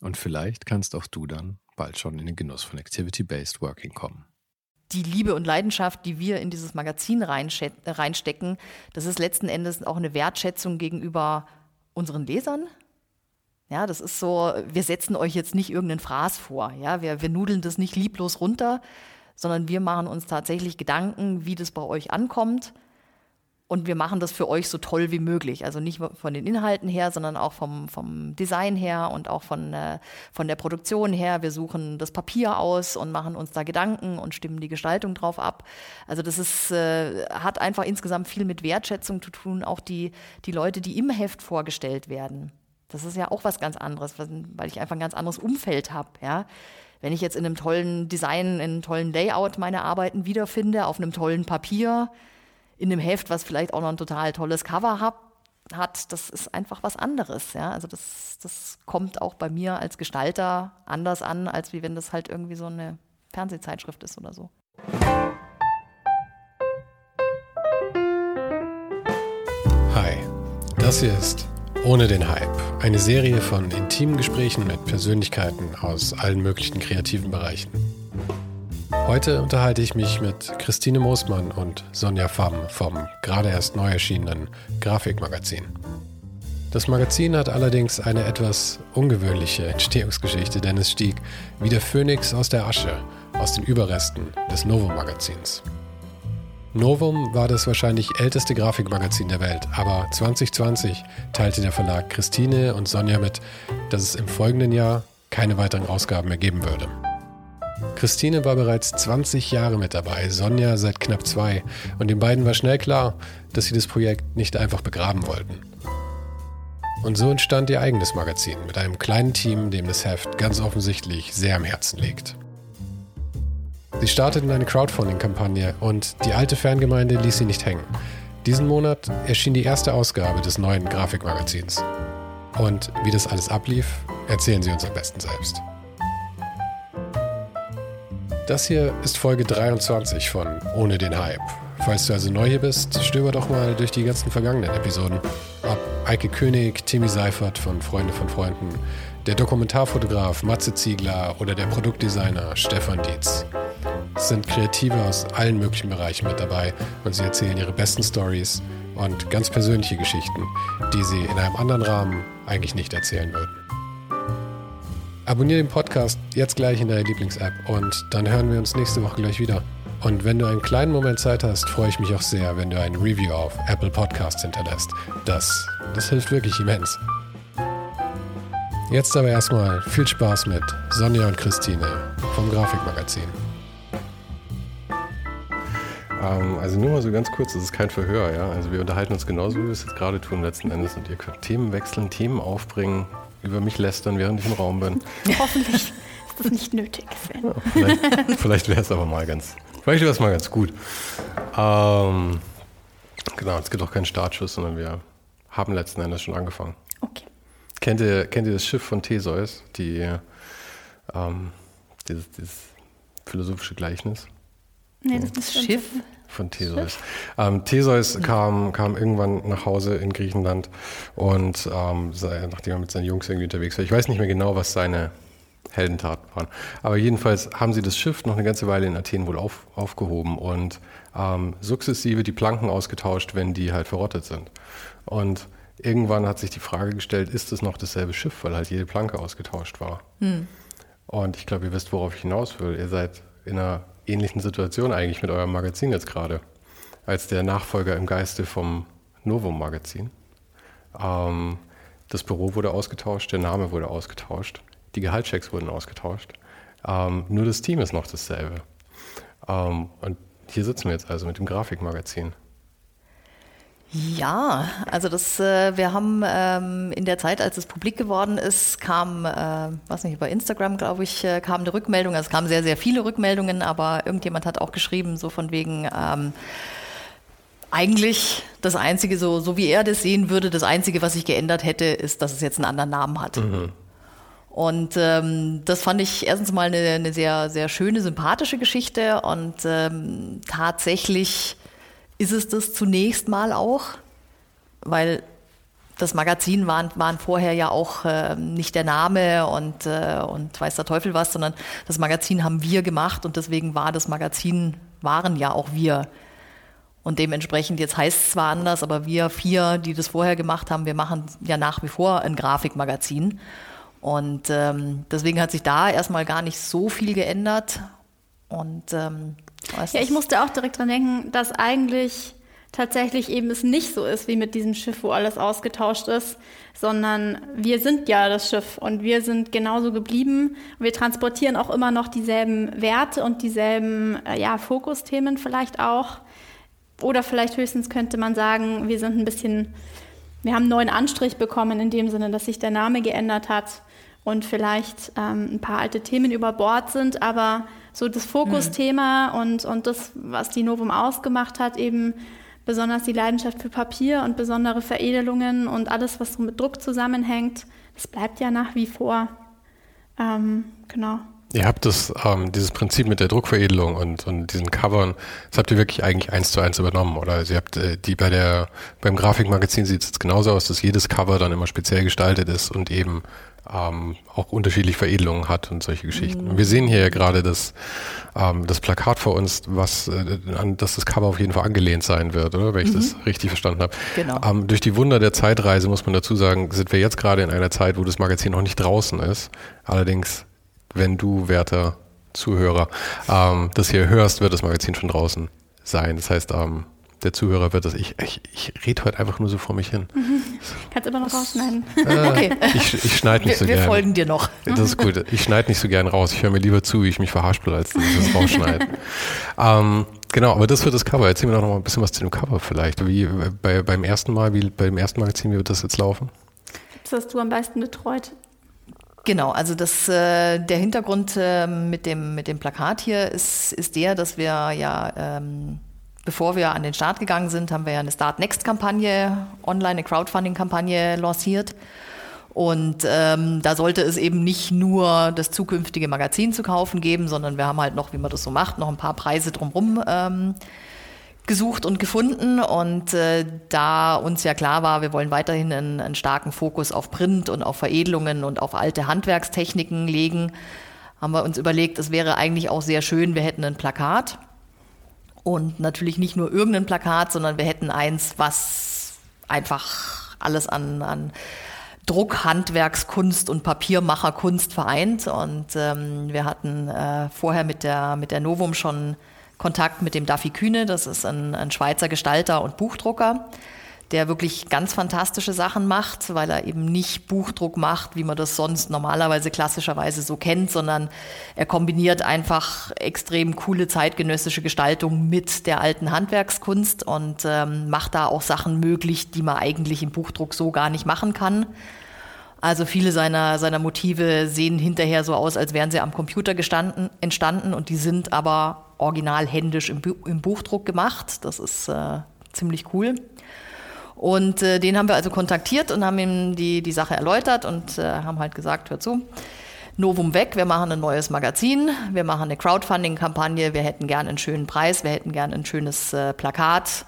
Und vielleicht kannst auch du dann bald schon in den Genuss von Activity-Based Working kommen die Liebe und Leidenschaft, die wir in dieses Magazin reinstecken, das ist letzten Endes auch eine Wertschätzung gegenüber unseren Lesern. Ja, das ist so, wir setzen euch jetzt nicht irgendeinen Fraß vor. Ja, wir, wir nudeln das nicht lieblos runter, sondern wir machen uns tatsächlich Gedanken, wie das bei euch ankommt und wir machen das für euch so toll wie möglich. Also nicht von den Inhalten her, sondern auch vom, vom Design her und auch von, äh, von der Produktion her. Wir suchen das Papier aus und machen uns da Gedanken und stimmen die Gestaltung drauf ab. Also das ist, äh, hat einfach insgesamt viel mit Wertschätzung zu tun, auch die, die Leute, die im Heft vorgestellt werden. Das ist ja auch was ganz anderes, weil ich einfach ein ganz anderes Umfeld habe. Ja? Wenn ich jetzt in einem tollen Design, in einem tollen Layout meine Arbeiten wiederfinde, auf einem tollen Papier, in einem Heft, was vielleicht auch noch ein total tolles Cover hat, hat, das ist einfach was anderes. Ja? Also das, das kommt auch bei mir als Gestalter anders an, als wie wenn das halt irgendwie so eine Fernsehzeitschrift ist oder so. Hi, das hier ist Ohne den Hype, eine Serie von intimen Gesprächen mit Persönlichkeiten aus allen möglichen kreativen Bereichen. Heute unterhalte ich mich mit Christine Moosmann und Sonja Pham vom gerade erst neu erschienenen Grafikmagazin. Das Magazin hat allerdings eine etwas ungewöhnliche Entstehungsgeschichte, denn es stieg wie der Phönix aus der Asche, aus den Überresten des Novum-Magazins. Novum war das wahrscheinlich älteste Grafikmagazin der Welt, aber 2020 teilte der Verlag Christine und Sonja mit, dass es im folgenden Jahr keine weiteren Ausgaben mehr geben würde. Christine war bereits 20 Jahre mit dabei, Sonja seit knapp zwei. Und den beiden war schnell klar, dass sie das Projekt nicht einfach begraben wollten. Und so entstand ihr eigenes Magazin mit einem kleinen Team, dem das Heft ganz offensichtlich sehr am Herzen liegt. Sie starteten eine Crowdfunding-Kampagne und die alte Fangemeinde ließ sie nicht hängen. Diesen Monat erschien die erste Ausgabe des neuen Grafikmagazins. Und wie das alles ablief, erzählen Sie uns am besten selbst. Das hier ist Folge 23 von Ohne den Hype. Falls du also neu hier bist, stöber doch mal durch die ganzen vergangenen Episoden. Ob Eike König, Timmy Seifert von Freunde von Freunden, der Dokumentarfotograf Matze Ziegler oder der Produktdesigner Stefan Dietz. Es sind Kreative aus allen möglichen Bereichen mit dabei und sie erzählen ihre besten Stories und ganz persönliche Geschichten, die sie in einem anderen Rahmen eigentlich nicht erzählen würden. Abonniere den Podcast jetzt gleich in deiner Lieblings-App und dann hören wir uns nächste Woche gleich wieder. Und wenn du einen kleinen Moment Zeit hast, freue ich mich auch sehr, wenn du ein Review auf Apple Podcasts hinterlässt. Das, das hilft wirklich immens. Jetzt aber erstmal viel Spaß mit Sonja und Christine vom Grafikmagazin. Ähm, also nur mal so ganz kurz, das ist kein Verhör, ja. Also wir unterhalten uns genauso, wie wir es jetzt gerade tun letzten Endes und ihr könnt Themen wechseln, Themen aufbringen, über mich lästern, während ich im Raum bin. Hoffentlich ist das nicht nötig. Ja, vielleicht vielleicht wäre es aber mal ganz, vielleicht wäre es mal ganz gut. Ähm, genau, es gibt auch keinen Startschuss, sondern wir haben letzten Endes schon angefangen. Okay. Kennt ihr, kennt ihr das Schiff von Theseus, die, ähm, dieses, dieses philosophische Gleichnis? Nee, das, das Schiff von Theseus. Ähm, Theseus kam, kam irgendwann nach Hause in Griechenland und ähm, nachdem er mit seinen Jungs irgendwie unterwegs war, ich weiß nicht mehr genau, was seine Heldentaten waren, aber jedenfalls haben sie das Schiff noch eine ganze Weile in Athen wohl auf, aufgehoben und ähm, sukzessive die Planken ausgetauscht, wenn die halt verrottet sind. Und irgendwann hat sich die Frage gestellt, ist es noch dasselbe Schiff, weil halt jede Planke ausgetauscht war. Hm. Und ich glaube, ihr wisst, worauf ich hinaus will. Ihr seid in einer ähnlichen Situation eigentlich mit eurem Magazin jetzt gerade, als der Nachfolger im Geiste vom Novum-Magazin. Ähm, das Büro wurde ausgetauscht, der Name wurde ausgetauscht, die Gehaltschecks wurden ausgetauscht. Ähm, nur das Team ist noch dasselbe. Ähm, und hier sitzen wir jetzt also mit dem Grafikmagazin. Ja, also das, äh, wir haben ähm, in der Zeit, als es publik geworden ist, kam, äh, was nicht, über Instagram, glaube ich, äh, kam eine Rückmeldung. Also es kamen sehr, sehr viele Rückmeldungen, aber irgendjemand hat auch geschrieben, so von wegen, ähm, eigentlich das Einzige, so, so wie er das sehen würde, das Einzige, was sich geändert hätte, ist, dass es jetzt einen anderen Namen hat. Mhm. Und ähm, das fand ich erstens mal eine, eine, sehr, sehr schöne, sympathische Geschichte und ähm, tatsächlich ist es das zunächst mal auch, weil das Magazin waren, waren vorher ja auch äh, nicht der Name und, äh, und weiß der Teufel was, sondern das Magazin haben wir gemacht und deswegen war das Magazin, waren ja auch wir. Und dementsprechend, jetzt heißt es zwar anders, aber wir vier, die das vorher gemacht haben, wir machen ja nach wie vor ein Grafikmagazin. Und ähm, deswegen hat sich da erstmal gar nicht so viel geändert. Und ähm, ja, ich musste auch direkt dran denken, dass eigentlich tatsächlich eben es nicht so ist wie mit diesem Schiff, wo alles ausgetauscht ist, sondern wir sind ja das Schiff und wir sind genauso geblieben. Wir transportieren auch immer noch dieselben Werte und dieselben äh, ja, Fokusthemen vielleicht auch. Oder vielleicht höchstens könnte man sagen, wir sind ein bisschen, wir haben einen neuen Anstrich bekommen in dem Sinne, dass sich der Name geändert hat und vielleicht ähm, ein paar alte Themen über Bord sind, aber so das Fokusthema mhm. und, und das, was die Novum ausgemacht hat, eben besonders die Leidenschaft für Papier und besondere Veredelungen und alles, was so mit Druck zusammenhängt, das bleibt ja nach wie vor. Ähm, genau. Ihr habt das, ähm, dieses Prinzip mit der Druckveredelung und, und diesen Covern, das habt ihr wirklich eigentlich eins zu eins übernommen, oder? Also ihr habt äh, die bei der, beim Grafikmagazin sieht es jetzt genauso aus, dass jedes Cover dann immer speziell gestaltet ist und eben ähm, auch unterschiedliche Veredelungen hat und solche Geschichten. Mhm. Wir sehen hier ja gerade das, ähm, das Plakat vor uns, was, äh, an das das Cover auf jeden Fall angelehnt sein wird, oder? Wenn ich mhm. das richtig verstanden habe. Genau. Ähm, durch die Wunder der Zeitreise muss man dazu sagen, sind wir jetzt gerade in einer Zeit, wo das Magazin noch nicht draußen ist. Allerdings, wenn du, werter Zuhörer, ähm, das hier hörst, wird das Magazin schon draußen sein. Das heißt, ähm, der Zuhörer wird das. Ich, ich, ich rede heute einfach nur so vor mich hin. Mhm. Kannst immer noch rausschneiden. Äh, okay. Ich, ich schneide nicht wir, so wir gern. Wir folgen dir noch. Das ist gut. Ich schneide nicht so gern raus. Ich höre mir lieber zu, wie ich mich verhaspel, als dass ich das rausschneide. ähm, genau, aber das wird das Cover. Erzähl mir doch noch mal ein bisschen was zu dem Cover vielleicht. Wie bei, beim ersten Mal, wie beim ersten Magazin, wie wird das jetzt laufen? Das hast du am meisten betreut. Genau, also das, äh, der Hintergrund äh, mit, dem, mit dem Plakat hier ist, ist der, dass wir ja ähm, bevor wir an den Start gegangen sind, haben wir ja eine Start Next Kampagne, online eine Crowdfunding Kampagne lanciert. Und ähm, da sollte es eben nicht nur das zukünftige Magazin zu kaufen geben, sondern wir haben halt noch, wie man das so macht, noch ein paar Preise drumherum ähm, gesucht und gefunden. Und äh, da uns ja klar war, wir wollen weiterhin einen, einen starken Fokus auf Print und auf Veredelungen und auf alte Handwerkstechniken legen, haben wir uns überlegt, es wäre eigentlich auch sehr schön, wir hätten ein Plakat und natürlich nicht nur irgendein Plakat, sondern wir hätten eins, was einfach alles an, an Druck, Handwerkskunst und Papiermacherkunst vereint. Und ähm, wir hatten äh, vorher mit der, mit der Novum schon Kontakt mit dem Daffy Kühne, das ist ein, ein Schweizer Gestalter und Buchdrucker der wirklich ganz fantastische Sachen macht, weil er eben nicht Buchdruck macht, wie man das sonst normalerweise klassischerweise so kennt, sondern er kombiniert einfach extrem coole zeitgenössische Gestaltung mit der alten Handwerkskunst und ähm, macht da auch Sachen möglich, die man eigentlich im Buchdruck so gar nicht machen kann. Also viele seiner, seiner Motive sehen hinterher so aus, als wären sie am Computer gestanden, entstanden und die sind aber original händisch im, im Buchdruck gemacht. Das ist äh, ziemlich cool. Und äh, den haben wir also kontaktiert und haben ihm die, die Sache erläutert und äh, haben halt gesagt, hör zu, Novum weg, wir machen ein neues Magazin, wir machen eine Crowdfunding-Kampagne, wir hätten gern einen schönen Preis, wir hätten gern ein schönes äh, Plakat,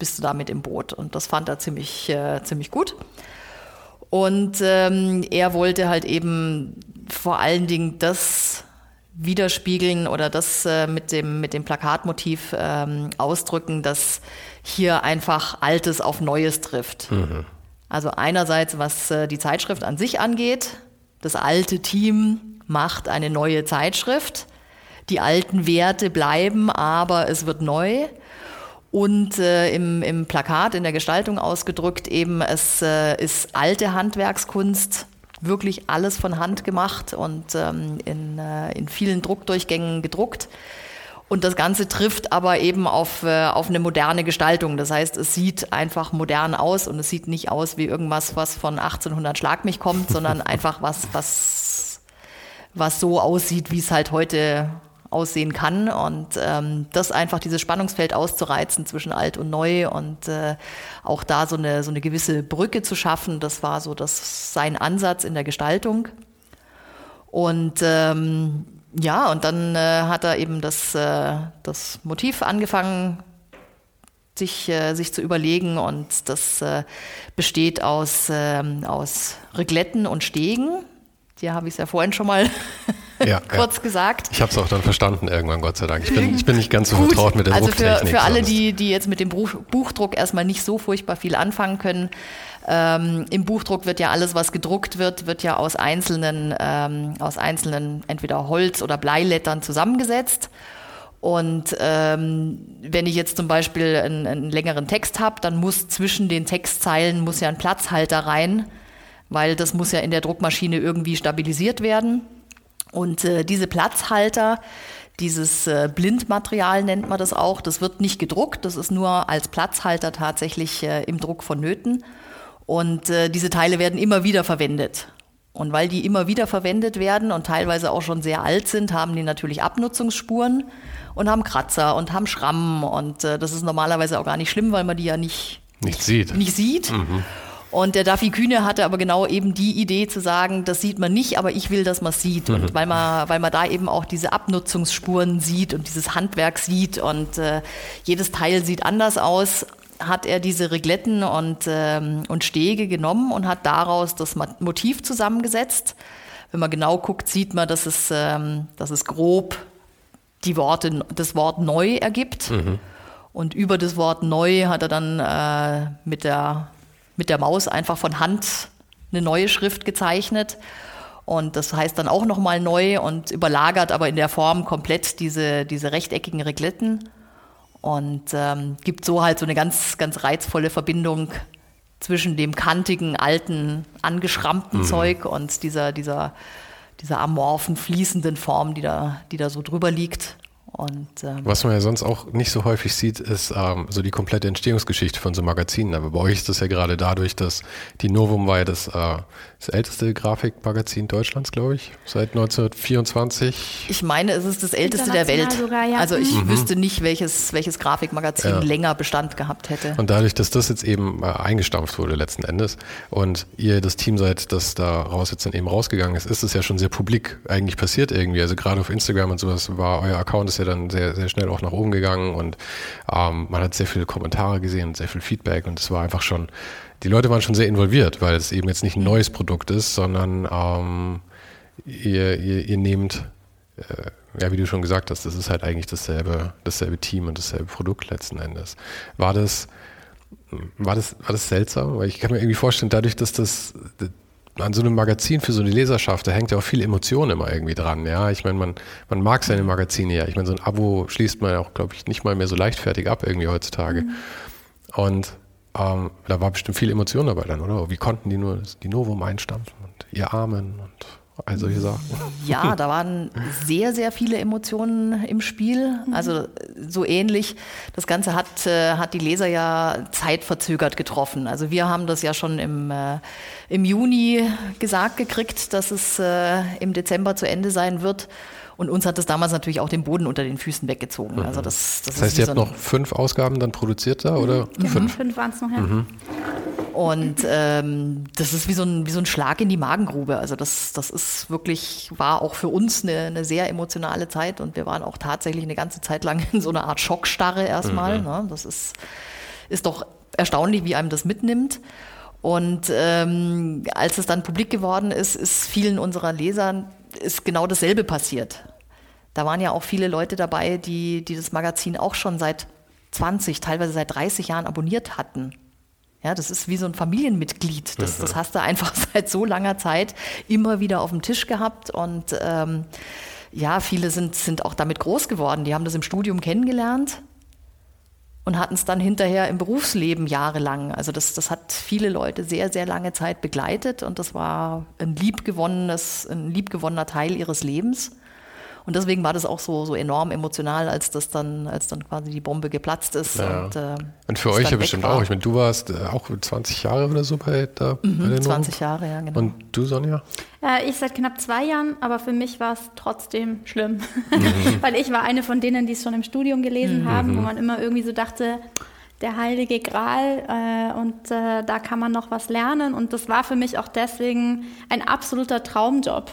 bist du damit im Boot? Und das fand er ziemlich, äh, ziemlich gut. Und ähm, er wollte halt eben vor allen Dingen das widerspiegeln oder das äh, mit, dem, mit dem Plakatmotiv ähm, ausdrücken, dass hier einfach Altes auf Neues trifft. Mhm. Also einerseits, was äh, die Zeitschrift an sich angeht, das alte Team macht eine neue Zeitschrift. Die alten Werte bleiben, aber es wird neu. Und äh, im, im Plakat, in der Gestaltung ausgedrückt, eben es äh, ist alte Handwerkskunst, wirklich alles von Hand gemacht und ähm, in, äh, in vielen Druckdurchgängen gedruckt. Und das Ganze trifft aber eben auf, äh, auf eine moderne Gestaltung. Das heißt, es sieht einfach modern aus und es sieht nicht aus wie irgendwas, was von 1800 Schlag mich kommt, sondern einfach was, was, was so aussieht, wie es halt heute aussehen kann. Und ähm, das einfach dieses Spannungsfeld auszureizen zwischen alt und neu und äh, auch da so eine, so eine gewisse Brücke zu schaffen, das war so das, sein Ansatz in der Gestaltung. Und ähm, ja, und dann äh, hat er eben das, äh, das Motiv angefangen, sich, äh, sich zu überlegen. Und das äh, besteht aus, ähm, aus Regletten und Stegen. Hier habe ich es ja vorhin schon mal ja, kurz ja. gesagt. Ich habe es auch dann verstanden irgendwann, Gott sei Dank. Ich bin, ich bin nicht ganz so Gut. vertraut mit der also Drucktechnik. Also für, für alle, die, die jetzt mit dem Buch, Buchdruck erstmal nicht so furchtbar viel anfangen können, ähm, Im Buchdruck wird ja alles, was gedruckt wird, wird ja aus einzelnen, ähm, aus einzelnen entweder Holz- oder Bleilettern zusammengesetzt. Und ähm, wenn ich jetzt zum Beispiel einen, einen längeren Text habe, dann muss zwischen den Textzeilen muss ja ein Platzhalter rein, weil das muss ja in der Druckmaschine irgendwie stabilisiert werden. Und äh, diese Platzhalter, dieses äh, Blindmaterial nennt man das auch, das wird nicht gedruckt, das ist nur als Platzhalter tatsächlich äh, im Druck vonnöten. Und äh, diese Teile werden immer wieder verwendet. Und weil die immer wieder verwendet werden und teilweise auch schon sehr alt sind, haben die natürlich Abnutzungsspuren und haben Kratzer und haben Schrammen. Und äh, das ist normalerweise auch gar nicht schlimm, weil man die ja nicht, nicht sieht. Nicht sieht. Mhm. Und der Duffy Kühne hatte aber genau eben die Idee zu sagen, das sieht man nicht, aber ich will, dass man es sieht. Mhm. Und weil man, weil man da eben auch diese Abnutzungsspuren sieht und dieses Handwerk sieht und äh, jedes Teil sieht anders aus, hat er diese Regletten und, ähm, und Stege genommen und hat daraus das Motiv zusammengesetzt. Wenn man genau guckt, sieht man, dass es, ähm, dass es grob die Worte, das Wort neu ergibt. Mhm. Und über das Wort neu hat er dann äh, mit, der, mit der Maus einfach von Hand eine neue Schrift gezeichnet. Und das heißt dann auch nochmal neu und überlagert aber in der Form komplett diese, diese rechteckigen Regletten und ähm, gibt so halt so eine ganz, ganz reizvolle Verbindung zwischen dem kantigen, alten, angeschrammten mhm. Zeug und dieser, dieser, dieser amorphen, fließenden Form, die da, die da so drüber liegt. Und, ähm, Was man ja sonst auch nicht so häufig sieht, ist ähm, so die komplette Entstehungsgeschichte von so Magazinen. Aber bei euch ist das ja gerade dadurch, dass die Novum war ja das, äh, das älteste Grafikmagazin Deutschlands, glaube ich, seit 1924. Ich meine, es ist das älteste der Welt. Sogar, ja. Also ich mhm. wüsste nicht, welches, welches Grafikmagazin ja. länger Bestand gehabt hätte. Und dadurch, dass das jetzt eben äh, eingestampft wurde letzten Endes und ihr das Team seid, das da raus jetzt dann eben rausgegangen ist, ist es ja schon sehr publik eigentlich passiert irgendwie. Also gerade auf Instagram und sowas war euer Account ist ja dann sehr, sehr schnell auch nach oben gegangen und ähm, man hat sehr viele Kommentare gesehen, sehr viel Feedback und es war einfach schon, die Leute waren schon sehr involviert, weil es eben jetzt nicht ein neues Produkt ist, sondern ähm, ihr, ihr, ihr nehmt, äh, ja, wie du schon gesagt hast, das ist halt eigentlich dasselbe, dasselbe Team und dasselbe Produkt letzten Endes. War das, war das, war das seltsam? Weil ich kann mir irgendwie vorstellen, dadurch, dass das an so einem Magazin für so eine Leserschaft, da hängt ja auch viel Emotion immer irgendwie dran. Ja, ich meine, man, man mag seine Magazine ja. Ich meine, so ein Abo schließt man ja auch, glaube ich, nicht mal mehr so leichtfertig ab irgendwie heutzutage. Mhm. Und ähm, da war bestimmt viel Emotion dabei dann, oder? Wie konnten die nur die Novum einstampfen und ihr Armen und solche Sachen. Ja, da waren sehr, sehr viele Emotionen im Spiel. Also so ähnlich. Das Ganze hat, äh, hat die Leser ja zeitverzögert getroffen. Also wir haben das ja schon im, äh, im Juni gesagt gekriegt, dass es äh, im Dezember zu Ende sein wird. Und uns hat das damals natürlich auch den Boden unter den Füßen weggezogen. Mhm. Also das, das, das heißt, ihr habt noch fünf Ausgaben dann produziert da, oder? Mhm. Fünf, fünf waren es noch, ja. Mhm. Und ähm, das ist wie so, ein, wie so ein Schlag in die Magengrube. Also das, das ist wirklich, war auch für uns eine, eine sehr emotionale Zeit und wir waren auch tatsächlich eine ganze Zeit lang in so einer Art Schockstarre erstmal. Mhm. Ne? Das ist, ist doch erstaunlich, wie einem das mitnimmt. Und ähm, als es dann publik geworden ist, ist vielen unserer Lesern ist genau dasselbe passiert. Da waren ja auch viele Leute dabei, die, die das Magazin auch schon seit 20, teilweise seit 30 Jahren abonniert hatten. Ja, das ist wie so ein Familienmitglied. Das, das hast du einfach seit so langer Zeit immer wieder auf dem Tisch gehabt und ähm, ja, viele sind, sind auch damit groß geworden. Die haben das im Studium kennengelernt und hatten es dann hinterher im Berufsleben jahrelang. Also das, das hat viele Leute sehr, sehr lange Zeit begleitet und das war ein liebgewonnenes, ein liebgewonnener Teil ihres Lebens. Und deswegen war das auch so, so enorm emotional, als das dann, als dann quasi die Bombe geplatzt ist. Ja. Und, äh, Und für euch ja bestimmt war. auch. Ich meine, du warst äh, auch 20 Jahre oder so bei, da, bei Mhm, der 20 Novo. Jahre, ja, genau. Und du, Sonja? Äh, ich seit knapp zwei Jahren, aber für mich war es trotzdem schlimm. Mhm. Weil ich war eine von denen, die es schon im Studium gelesen haben, wo man immer irgendwie so dachte, der heilige Gral äh, und äh, da kann man noch was lernen. Und das war für mich auch deswegen ein absoluter Traumjob.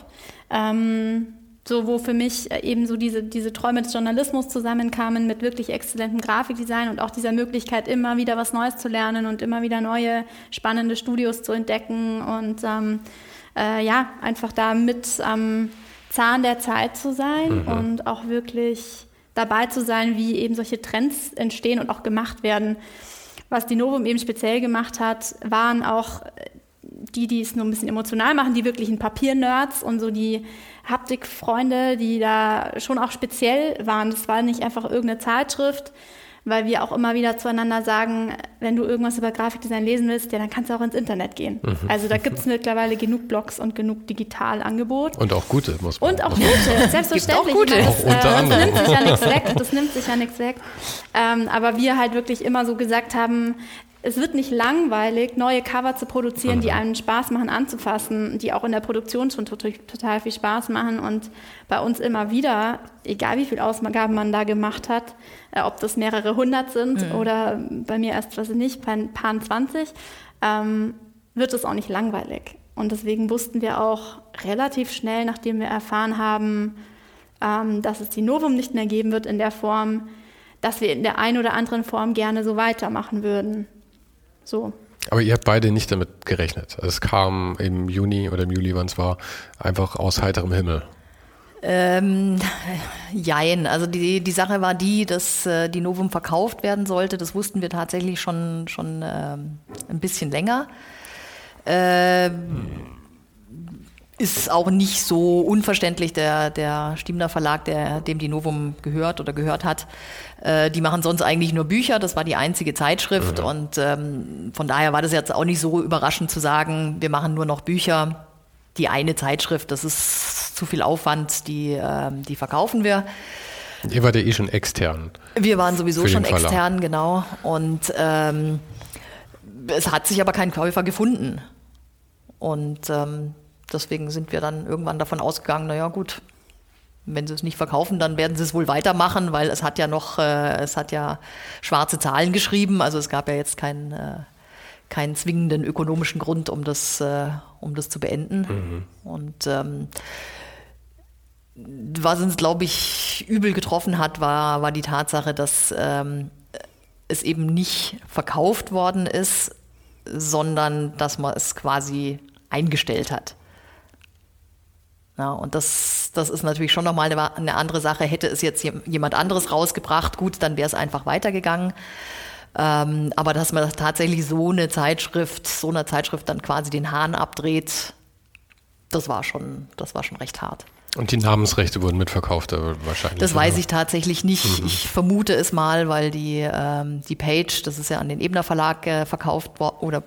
Ähm, so wo für mich äh, eben so diese, diese Träume des Journalismus zusammenkamen mit wirklich exzellentem Grafikdesign und auch dieser Möglichkeit, immer wieder was Neues zu lernen und immer wieder neue spannende Studios zu entdecken und ähm, äh, ja, einfach da mit am Zahn der Zeit zu sein und auch wirklich dabei zu sein, wie eben solche Trends entstehen und auch gemacht werden. Was die Novum eben speziell gemacht hat, waren auch die, die es nur ein bisschen emotional machen, die wirklichen Papiernerds und so die Haptikfreunde, die da schon auch speziell waren. Das war nicht einfach irgendeine Zeitschrift, weil wir auch immer wieder zueinander sagen, wenn du irgendwas über Grafikdesign lesen willst, ja, dann kannst du auch ins Internet gehen. Also da gibt es mittlerweile genug Blogs und genug Digitalangebot. Und auch gute, muss man Und auch gute, selbstverständlich. gute. Auch unter das, äh, das anderem. nimmt sich ja nichts weg. Das nimmt sich ja nichts weg. Ähm, aber wir halt wirklich immer so gesagt haben, es wird nicht langweilig, neue Cover zu produzieren, die einem Spaß machen anzufassen, die auch in der Produktion schon total, viel Spaß machen und bei uns immer wieder, egal wie viel Ausgaben man da gemacht hat, äh, ob das mehrere hundert sind oder bei mir erst, weiß ich nicht, paar, paar 20, ähm, wird es auch nicht langweilig. Und deswegen wussten wir auch relativ schnell, nachdem wir erfahren haben, ähm, dass es die Novum nicht mehr geben wird in der Form, dass wir in der einen oder anderen Form gerne so weitermachen würden. So. Aber ihr habt beide nicht damit gerechnet. Also Es kam im Juni oder im Juli, wann es war, einfach aus heiterem Himmel. Ähm, jein. Also die, die Sache war die, dass äh, die Novum verkauft werden sollte. Das wussten wir tatsächlich schon, schon ähm, ein bisschen länger. Ähm, ist auch nicht so unverständlich. Der, der Stiemler Verlag, der, dem die Novum gehört oder gehört hat, äh, die machen sonst eigentlich nur Bücher. Das war die einzige Zeitschrift. Und ähm, von daher war das jetzt auch nicht so überraschend zu sagen, wir machen nur noch Bücher. Die eine Zeitschrift, das ist zu viel Aufwand, die, ähm, die verkaufen wir. Ihr wart ja eh schon extern. Wir waren sowieso schon Verlag. extern, genau. Und ähm, es hat sich aber kein Käufer gefunden. Und ähm, deswegen sind wir dann irgendwann davon ausgegangen, naja gut, wenn sie es nicht verkaufen, dann werden sie es wohl weitermachen, weil es hat ja noch, äh, es hat ja schwarze Zahlen geschrieben. Also es gab ja jetzt keinen, äh, keinen zwingenden ökonomischen Grund, um das, äh, um das zu beenden. Und ähm, was uns, glaube ich, übel getroffen hat, war, war die Tatsache, dass ähm, es eben nicht verkauft worden ist, sondern dass man es quasi eingestellt hat. Ja, und das, das ist natürlich schon nochmal eine, eine andere Sache. Hätte es jetzt jem- jemand anderes rausgebracht, gut, dann wäre es einfach weitergegangen. Ähm, aber dass man tatsächlich so eine Zeitschrift, so einer Zeitschrift dann quasi den Hahn abdreht, das war schon, das war schon recht hart. Und die Namensrechte wurden mitverkauft, aber wahrscheinlich. Das weiß ich tatsächlich nicht. Ich vermute es mal, weil die, ähm, die Page, das ist ja an den Ebner Verlag äh, verkauft worden oder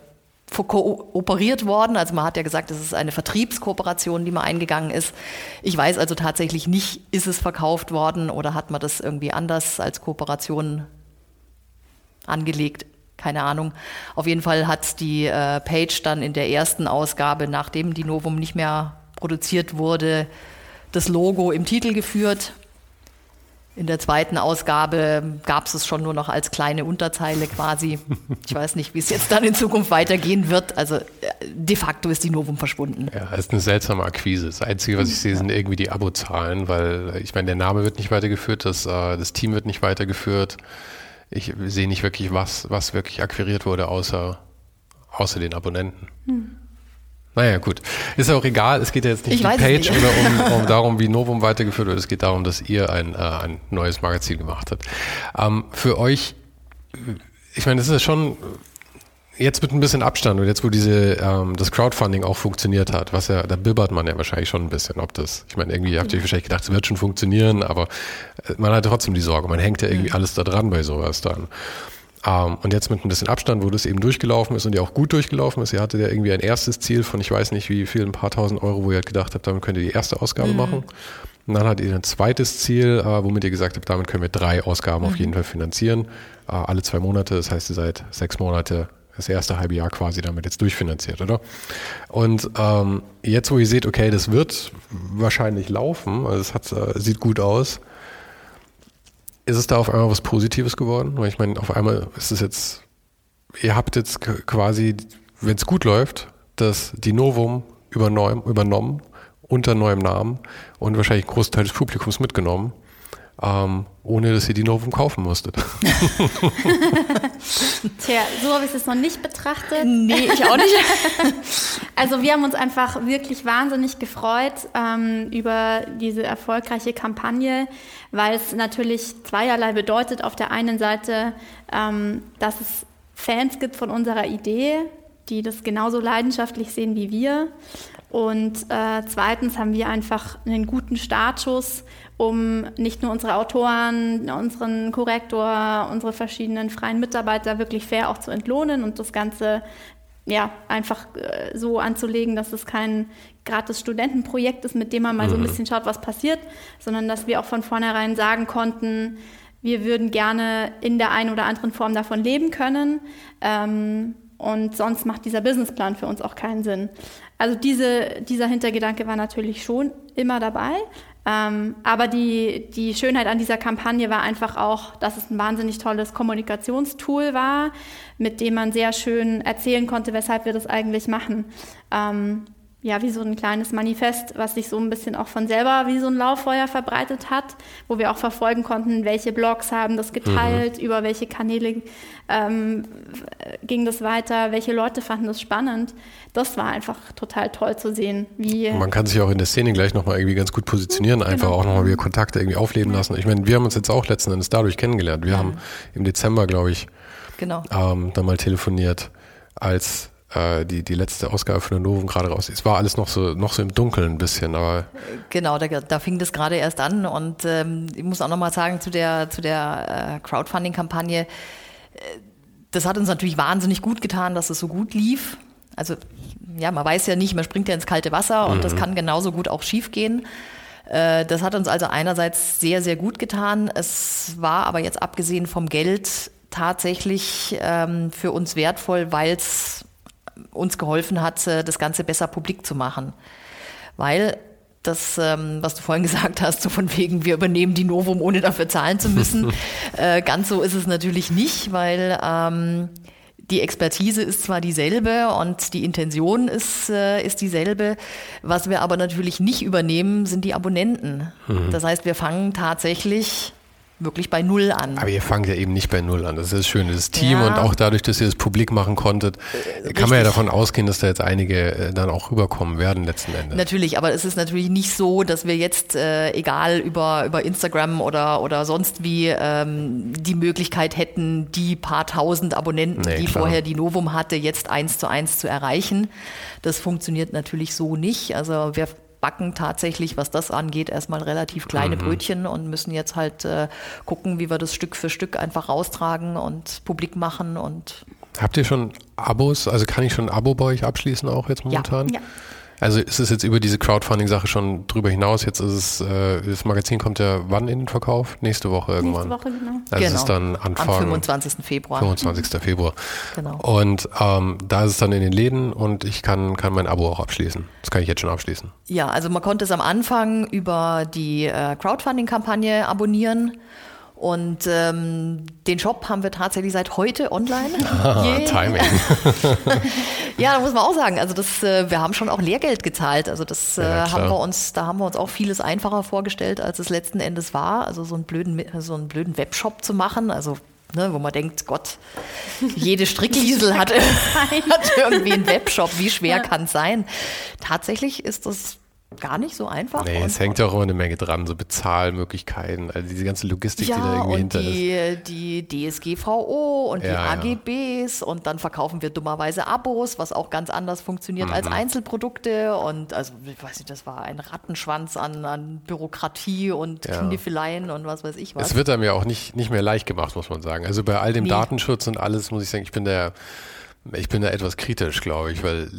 kooperiert worden. Also man hat ja gesagt, es ist eine Vertriebskooperation, die man eingegangen ist. Ich weiß also tatsächlich nicht, ist es verkauft worden oder hat man das irgendwie anders als Kooperation angelegt? Keine Ahnung. Auf jeden Fall hat die äh, Page dann in der ersten Ausgabe, nachdem die Novum nicht mehr produziert wurde, das Logo im Titel geführt. In der zweiten Ausgabe gab es es schon nur noch als kleine Unterzeile quasi. Ich weiß nicht, wie es jetzt dann in Zukunft weitergehen wird. Also äh, de facto ist die Novum verschwunden. Ja, ist eine seltsame Akquise. Das Einzige, was ich sehe, sind irgendwie die Abozahlen, weil äh, ich meine, der Name wird nicht weitergeführt, das, äh, das Team wird nicht weitergeführt. Ich sehe nicht wirklich, was, was wirklich akquiriert wurde, außer, außer den Abonnenten. Naja, gut. Ist ja auch egal. Es geht ja jetzt nicht Ich um die Page nicht. oder um, um darum, wie Novum weitergeführt wird. Es geht darum, dass ihr ein, äh, ein neues Magazin gemacht habt. Ähm, für euch, ich meine, das ist schon jetzt mit ein bisschen Abstand und jetzt, wo diese ähm, das Crowdfunding auch funktioniert hat, was ja, da bibbert man ja wahrscheinlich schon ein bisschen, ob das, ich meine, irgendwie habt ihr wahrscheinlich gedacht, es wird schon funktionieren, aber äh, man hat trotzdem die Sorge, man hängt ja irgendwie alles da dran bei sowas dann. Ähm, und jetzt mit ein bisschen Abstand, wo das eben durchgelaufen ist und ja auch gut durchgelaufen ist, ihr hattet ja irgendwie ein erstes Ziel von, ich weiß nicht wie viel, ein paar tausend Euro, wo ihr halt gedacht habt, damit könnt ihr die erste Ausgabe mhm. machen. Und dann hattet ihr ein zweites Ziel, äh, womit ihr gesagt habt, damit können wir drei Ausgaben mhm. auf jeden Fall finanzieren. Äh, alle zwei Monate, das heißt, ihr seid sechs Monate das erste halbe Jahr quasi damit jetzt durchfinanziert, oder? Und ähm, jetzt, wo ihr seht, okay, das wird wahrscheinlich laufen, also es hat, äh, sieht gut aus, ist es da auf einmal was Positives geworden? Weil ich meine, auf einmal ist es jetzt, ihr habt jetzt quasi, wenn es gut läuft, das die Novum übernommen, übernommen unter neuem Namen und wahrscheinlich einen Großteil des Publikums mitgenommen ähm, ohne dass ihr die Novum kaufen musstet. Tja, so habe ich es noch nicht betrachtet. Nee, ich auch nicht. also wir haben uns einfach wirklich wahnsinnig gefreut ähm, über diese erfolgreiche Kampagne, weil es natürlich zweierlei bedeutet. Auf der einen Seite, ähm, dass es Fans gibt von unserer Idee, die das genauso leidenschaftlich sehen wie wir. Und äh, zweitens haben wir einfach einen guten Startschuss, um nicht nur unsere Autoren, unseren Korrektor, unsere verschiedenen freien Mitarbeiter wirklich fair auch zu entlohnen und das Ganze ja, einfach äh, so anzulegen, dass es kein gratis Studentenprojekt ist, mit dem man mal mhm. so ein mhm. bisschen schaut, was passiert, sondern dass wir auch von vornherein sagen konnten, wir würden gerne in der einen oder anderen Form davon leben können. Ähm, und sonst macht dieser Businessplan für uns auch keinen Sinn. Also diese, dieser Hintergedanke war natürlich schon immer dabei. Ähm, aber die, die Schönheit an dieser Kampagne war einfach auch, dass es ein wahnsinnig tolles Kommunikationstool war, mit dem man sehr schön erzählen konnte, weshalb wir das eigentlich machen. Ähm, ja, wie so ein kleines Manifest, was sich so ein bisschen auch von selber wie so ein Lauffeuer verbreitet hat, wo wir auch verfolgen konnten, welche Blogs haben das geteilt, mhm. über welche Kanäle ähm, ging das weiter, welche Leute fanden das spannend. Das war einfach total toll zu sehen, wie. Man kann sich auch in der Szene gleich nochmal irgendwie ganz gut positionieren, einfach genau. auch nochmal wieder Kontakte irgendwie aufleben lassen. Ich meine, wir haben uns jetzt auch letzten Endes dadurch kennengelernt. Wir ja. haben im Dezember, glaube ich, genau. ähm, dann mal telefoniert, als äh, die, die letzte Ausgabe von der Novum gerade raus. Es war alles noch so, noch so im Dunkeln ein bisschen, aber. Genau, da, da fing das gerade erst an und ähm, ich muss auch nochmal sagen zu der, zu der äh, Crowdfunding-Kampagne, äh, das hat uns natürlich wahnsinnig gut getan, dass es so gut lief. Also, ja, man weiß ja nicht, man springt ja ins kalte Wasser und mhm. das kann genauso gut auch schief gehen. Äh, das hat uns also einerseits sehr, sehr gut getan. Es war aber jetzt abgesehen vom Geld tatsächlich ähm, für uns wertvoll, weil es uns geholfen hat, äh, das Ganze besser publik zu machen. Weil das, ähm, was du vorhin gesagt hast, so von wegen, wir übernehmen die Novum, ohne dafür zahlen zu müssen. äh, ganz so ist es natürlich nicht, weil ähm, die Expertise ist zwar dieselbe und die Intention ist, äh, ist dieselbe. Was wir aber natürlich nicht übernehmen, sind die Abonnenten. Mhm. Das heißt, wir fangen tatsächlich wirklich bei Null an. Aber ihr fangt ja eben nicht bei Null an. Das ist schön. Das Team ja. und auch dadurch, dass ihr das publik machen konntet, Richtig. kann man ja davon ausgehen, dass da jetzt einige äh, dann auch rüberkommen werden letzten Endes. Natürlich, aber es ist natürlich nicht so, dass wir jetzt, äh, egal über, über Instagram oder, oder sonst wie, ähm, die Möglichkeit hätten, die paar tausend Abonnenten, nee, die klar. vorher die Novum hatte, jetzt eins zu eins zu erreichen. Das funktioniert natürlich so nicht. Also wir backen tatsächlich, was das angeht, erstmal relativ kleine mhm. Brötchen und müssen jetzt halt äh, gucken, wie wir das Stück für Stück einfach raustragen und publik machen und Habt ihr schon Abos? Also kann ich schon ein Abo bei euch abschließen auch jetzt momentan? Ja. ja. Also ist es jetzt über diese Crowdfunding-Sache schon drüber hinaus? Jetzt ist es, äh, das Magazin kommt ja wann in den Verkauf? Nächste Woche irgendwann. Nächste Woche, genau. Also genau. es ist dann Anfang. Am 25. Februar. 25. Februar. Genau. Und ähm, da ist es dann in den Läden und ich kann, kann mein Abo auch abschließen. Das kann ich jetzt schon abschließen. Ja, also man konnte es am Anfang über die äh, Crowdfunding-Kampagne abonnieren. Und ähm, den Shop haben wir tatsächlich seit heute online. Ah, yeah. Timing. ja, da muss man auch sagen, also das, äh, wir haben schon auch Lehrgeld gezahlt. Also das äh, ja, haben wir uns, da haben wir uns auch vieles einfacher vorgestellt, als es letzten Endes war. Also so einen blöden, so einen blöden Webshop zu machen. Also Ne, wo man denkt, Gott, jede Strickliesel hat, hat irgendwie einen Webshop, wie schwer ja. kann es sein? Tatsächlich ist das gar nicht so einfach. Nee, es hängt ja auch immer eine Menge dran, so Bezahlmöglichkeiten, also diese ganze Logistik, ja, die da irgendwie und hinter ist. die, die DSGVO und die Ja, ja. AGBs und dann verkaufen wir dummerweise Abos, was auch ganz anders funktioniert als Mhm. Einzelprodukte und also ich weiß nicht, das war ein Rattenschwanz an, an Bürokratie und Ja. Kniffeleien und was weiß ich was. Es wird einem ja auch nicht, nicht mehr leicht gemacht, muss man sagen. Also bei all dem Nee. Datenschutz und alles muss ich sagen, ich bin da, ich bin da etwas kritisch, glaube ich, weil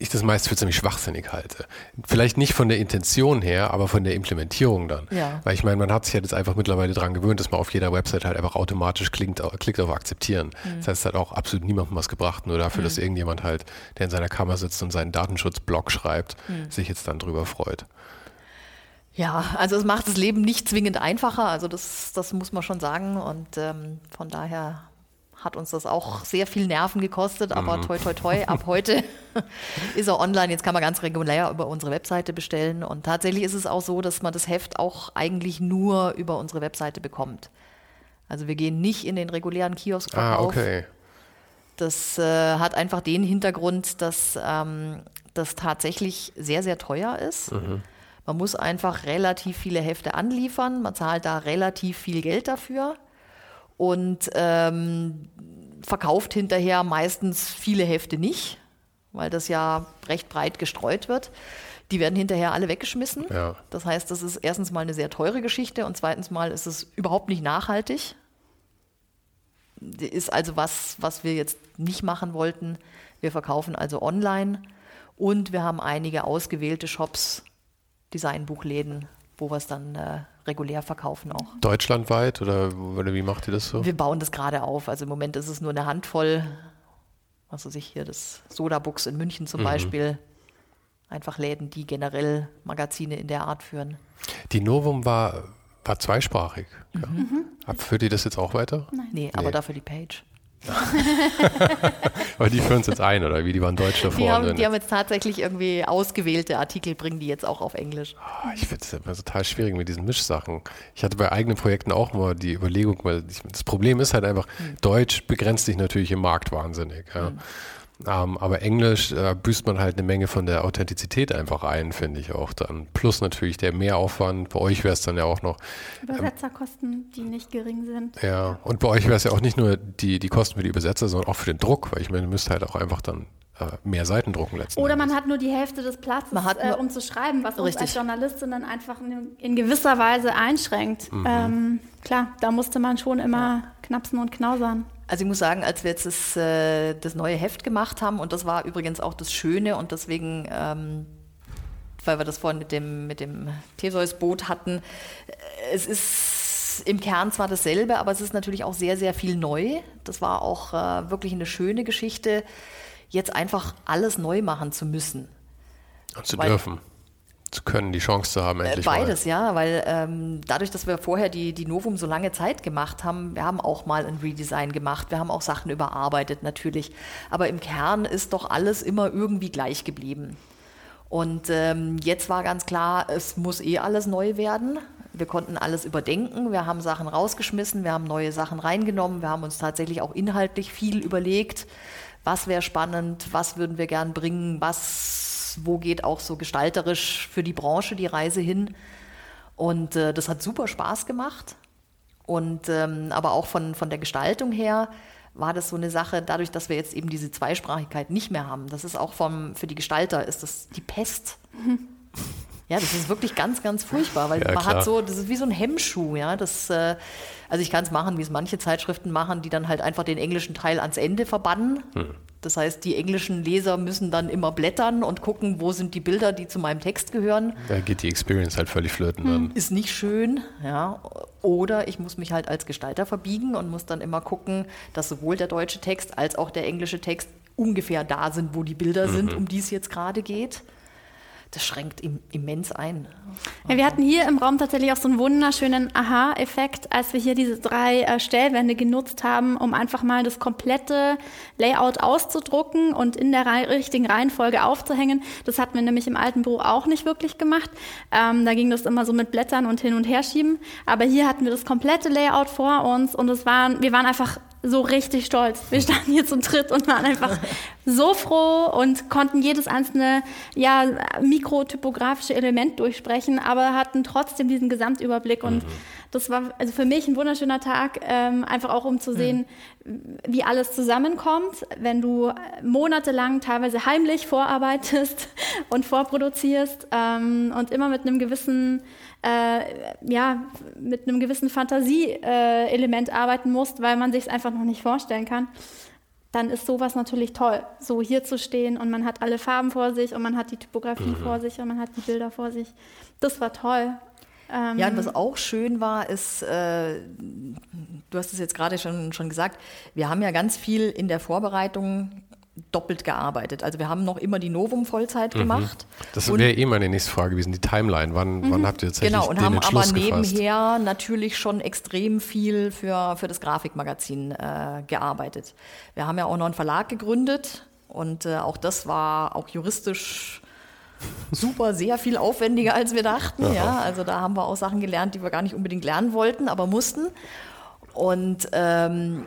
ich das meist für ziemlich schwachsinnig halte. Vielleicht nicht von der Intention her, aber von der Implementierung dann. Ja. Weil ich meine, man hat sich ja jetzt einfach mittlerweile dran gewöhnt, dass man auf jeder Website halt einfach automatisch klingt, klickt auf Akzeptieren. Das heißt, es hat auch absolut niemandem was gebracht, nur dafür, dass irgendjemand halt, der in seiner Kammer sitzt und seinen Datenschutzblog schreibt, sich jetzt dann drüber freut. Ja, also es macht das Leben nicht zwingend einfacher, also das, das muss man schon sagen und ähm, von daher hat uns das auch sehr viel Nerven gekostet, aber toi toi toi, ab heute ist er online, jetzt kann man ganz regulär über unsere Webseite bestellen und tatsächlich ist es auch so, dass man das Heft auch eigentlich nur über unsere Webseite bekommt. Also wir gehen nicht in den regulären Kiosk Ah, okay. Das äh, hat einfach den Hintergrund, dass ähm, das tatsächlich sehr, sehr teuer ist. Man muss einfach relativ viele Hefte anliefern. Man zahlt da relativ viel Geld dafür und ähm, verkauft hinterher meistens viele Hefte nicht, weil das ja recht breit gestreut wird. Die werden hinterher alle weggeschmissen. Ja. Das heißt, das ist erstens mal eine sehr teure Geschichte und zweitens mal ist es überhaupt nicht nachhaltig ist also was, was wir jetzt nicht machen wollten. Wir verkaufen also online und wir haben einige ausgewählte Shops, Designbuchläden, wo wir es dann äh, regulär verkaufen auch. Deutschlandweit oder, oder wie macht ihr das so? Wir bauen das gerade auf. Also im Moment ist es nur eine Handvoll, was weiß ich hier, das Soda-Books in München zum Beispiel. Einfach Läden, die generell Magazine in der Art führen. Die Novum war, war zweisprachig. Ja. Ab- Führt ihr das jetzt auch weiter? Nee, aber Nee. dafür die Page. Aber die führen es jetzt ein, oder wie? Die waren deutsch davor. Die haben, die haben jetzt tatsächlich irgendwie ausgewählte Artikel, bringen die jetzt auch auf Englisch. Ah, Ich finde es immer total schwierig mit diesen Mischsachen. Ich hatte bei eigenen Projekten auch mal die Überlegung, weil ich, das Problem ist halt einfach, Hm. Deutsch begrenzt sich natürlich im Markt wahnsinnig. Ja. Ähm, aber Englisch äh, büßt man halt eine Menge von der Authentizität einfach ein, finde ich auch dann. Plus natürlich der Mehraufwand. Bei euch wäre es dann ja auch noch, Übersetzerkosten, die nicht gering sind. ja, und bei euch wäre es ja auch nicht nur die, die Kosten für die Übersetzer, sondern auch für den Druck, weil ich meine, ihr müsst halt auch einfach dann äh, mehr Seiten drucken letzten Oder man Endes. hat nur die Hälfte des Platzes, Man hat äh, um zu schreiben, was uns Richtig. als Journalistinnen einfach in, in gewisser Weise einschränkt. Mhm. Ähm, klar, da musste man schon immer knapsen und knausern. Also ich muss sagen, als wir jetzt das, äh, das neue Heft gemacht haben, und das war übrigens auch das Schöne und deswegen, ähm, weil wir das vorhin mit dem, mit dem Theseus-Boot hatten, äh, es ist im Kern zwar dasselbe, aber es ist natürlich auch sehr, sehr viel neu. Das war auch äh, wirklich eine schöne Geschichte, jetzt einfach alles neu machen zu müssen. Und zu weil- dürfen, zu können, die Chance zu haben, Äh, endlich Beides, ja, weil ähm, dadurch, dass wir vorher die, die Novum so lange Zeit gemacht haben, wir haben auch mal ein Redesign gemacht, wir haben auch Sachen überarbeitet natürlich, aber im Kern ist doch alles immer irgendwie gleich geblieben. Und ähm, jetzt war ganz klar, es muss eh alles neu werden. Wir konnten alles überdenken, wir haben Sachen rausgeschmissen, wir haben neue Sachen reingenommen, wir haben uns tatsächlich auch inhaltlich viel überlegt, was wäre spannend, was würden wir gern bringen, was, wo geht auch so gestalterisch für die Branche die Reise hin. Und äh, das hat super Spaß gemacht. Und ähm, aber auch von, von der Gestaltung her war das so eine Sache, dadurch, dass wir jetzt eben diese Zweisprachigkeit nicht mehr haben. Das ist auch vom, für die Gestalter ist das die Pest. Ja, das ist wirklich ganz, ganz furchtbar, weil Ja, man klar. hat so, das ist wie so ein Hemmschuh, ja. Das, äh, also ich kann es machen, wie es manche Zeitschriften machen, die dann halt einfach den englischen Teil ans Ende verbannen. Hm. Das heißt, die englischen Leser müssen dann immer blättern und gucken, wo sind die Bilder, die zu meinem Text gehören. Da geht die Experience halt völlig flöten dann. Ist nicht schön, ja. Oder ich muss mich halt als Gestalter verbiegen und muss dann immer gucken, dass sowohl der deutsche Text als auch der englische Text ungefähr da sind, wo die Bilder sind, um die es jetzt gerade geht. Das schränkt im, immens ein. Ja, wir hatten hier im Raum tatsächlich auch so einen wunderschönen Aha-Effekt, als wir hier diese drei äh, Stellwände genutzt haben, um einfach mal das komplette Layout auszudrucken und in der rei richtigen Reihenfolge aufzuhängen. Das hatten wir nämlich im alten Büro auch nicht wirklich gemacht. Ähm, da ging das immer so mit Blättern und hin und her schieben. Aber hier hatten wir das komplette Layout vor uns und es waren, wir waren einfach so richtig stolz. Wir standen hier zum Tritt und waren einfach so froh und konnten jedes einzelne ja, mikrotypografische Element durchsprechen, aber hatten trotzdem diesen Gesamtüberblick. Und mhm. das war also für mich ein wunderschöner Tag, ähm, einfach auch um zu sehen, mhm. wie alles zusammenkommt, wenn du monatelang teilweise heimlich vorarbeitest und vorproduzierst ähm, und immer mit einem gewissen äh, ja, mit einem gewissen Fantasieelement äh, arbeiten musst, weil man sich es einfach noch nicht vorstellen kann, dann ist sowas natürlich toll, so hier zu stehen und man hat alle Farben vor sich und man hat die Typografie mhm. vor sich und man hat die Bilder vor sich. Das war toll. Ähm, ja, und was auch schön war, ist, äh, du hast es jetzt gerade schon, schon gesagt, wir haben ja ganz viel in der Vorbereitung doppelt gearbeitet. Also wir haben noch immer die Novum Vollzeit mhm. gemacht. Das wäre eh meine nächste Frage gewesen, die Timeline. Wann, mhm. wann habt ihr jetzt Genau, und haben aber nebenher natürlich schon extrem viel für, für das Grafikmagazin äh, gearbeitet. Wir haben ja auch noch einen Verlag gegründet und äh, auch das war auch juristisch super, sehr viel aufwendiger, als wir dachten. Ja, also da haben wir auch Sachen gelernt, die wir gar nicht unbedingt lernen wollten, aber mussten. Und ähm,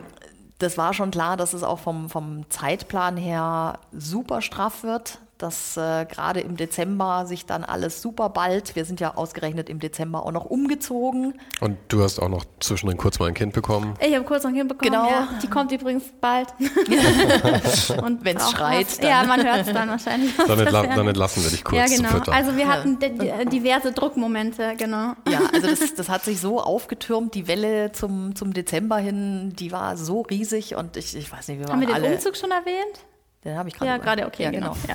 das war schon klar, dass es auch vom, vom Zeitplan her super straff wird dass äh, gerade im Dezember sich dann alles super bald, wir sind ja ausgerechnet im Dezember auch noch umgezogen. Und du hast auch noch zwischendrin kurz mal ein Kind bekommen? Ich habe kurz noch ein Kind bekommen, genau. Ja. Die kommt übrigens bald. Und wenn es schreit. Dann. Ja, man hört es dann wahrscheinlich. Dann, entla dann, entlassen wir dich kurz Ja, genau. Also wir hatten ja. diverse Druckmomente, genau. Ja, also das, das, hat sich so aufgetürmt, die Welle zum, zum Dezember hin, die war so riesig und ich, ich weiß nicht, wir waren Haben wir den Umzug schon erwähnt? Den habe ich gerade. Ja, gerade, okay, ja, genau. genau.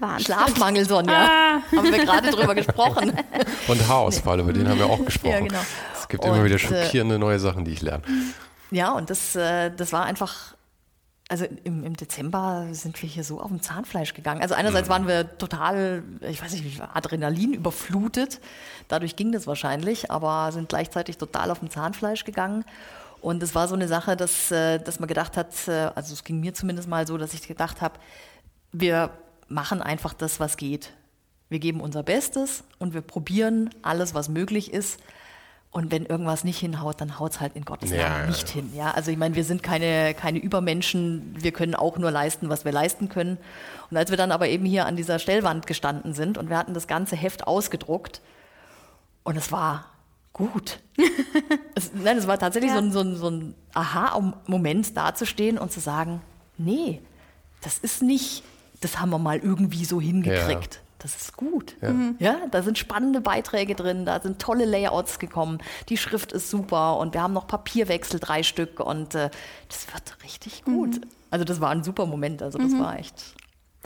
Ja. Schlafmangel, Sonja. Ah. Haben wir gerade drüber gesprochen. Und Haarausfall, über den haben wir auch gesprochen. Ja, genau. Es gibt und, immer wieder äh, schockierende neue Sachen, die ich lerne. Ja, und das, äh, das war einfach also im, im, Dezember sind wir hier so auf dem Zahnfleisch gegangen. Also einerseits mhm. waren wir total, ich weiß nicht, Adrenalin überflutet. Dadurch ging das wahrscheinlich, aber sind gleichzeitig total auf dem Zahnfleisch gegangen. Und es war so eine Sache, dass, äh, dass man gedacht hat, äh, also es ging mir zumindest mal so, dass ich gedacht habe, wir machen einfach das, was geht. Wir geben unser Bestes und wir probieren alles, was möglich ist. Und wenn irgendwas nicht hinhaut, dann haut es halt in Gottes Namen ja, nicht ja. hin. Ja, also ich meine, wir sind keine, keine Übermenschen, wir können auch nur leisten, was wir leisten können. Und als wir dann aber eben hier an dieser Stellwand gestanden sind und wir hatten das ganze Heft ausgedruckt und es war gut. es, nein, es war tatsächlich ja. so ein, so ein, so ein Aha-Moment dazustehen und zu sagen, nee, das ist nicht, das haben wir mal irgendwie so hingekriegt. Ja. Das ist gut. Ja. Mhm. ja, da sind spannende Beiträge drin, da sind tolle Layouts gekommen, die Schrift ist super und wir haben noch Papierwechsel, drei Stück und äh, das wird richtig gut. Mhm. Also das war ein super Moment, also das mhm. war echt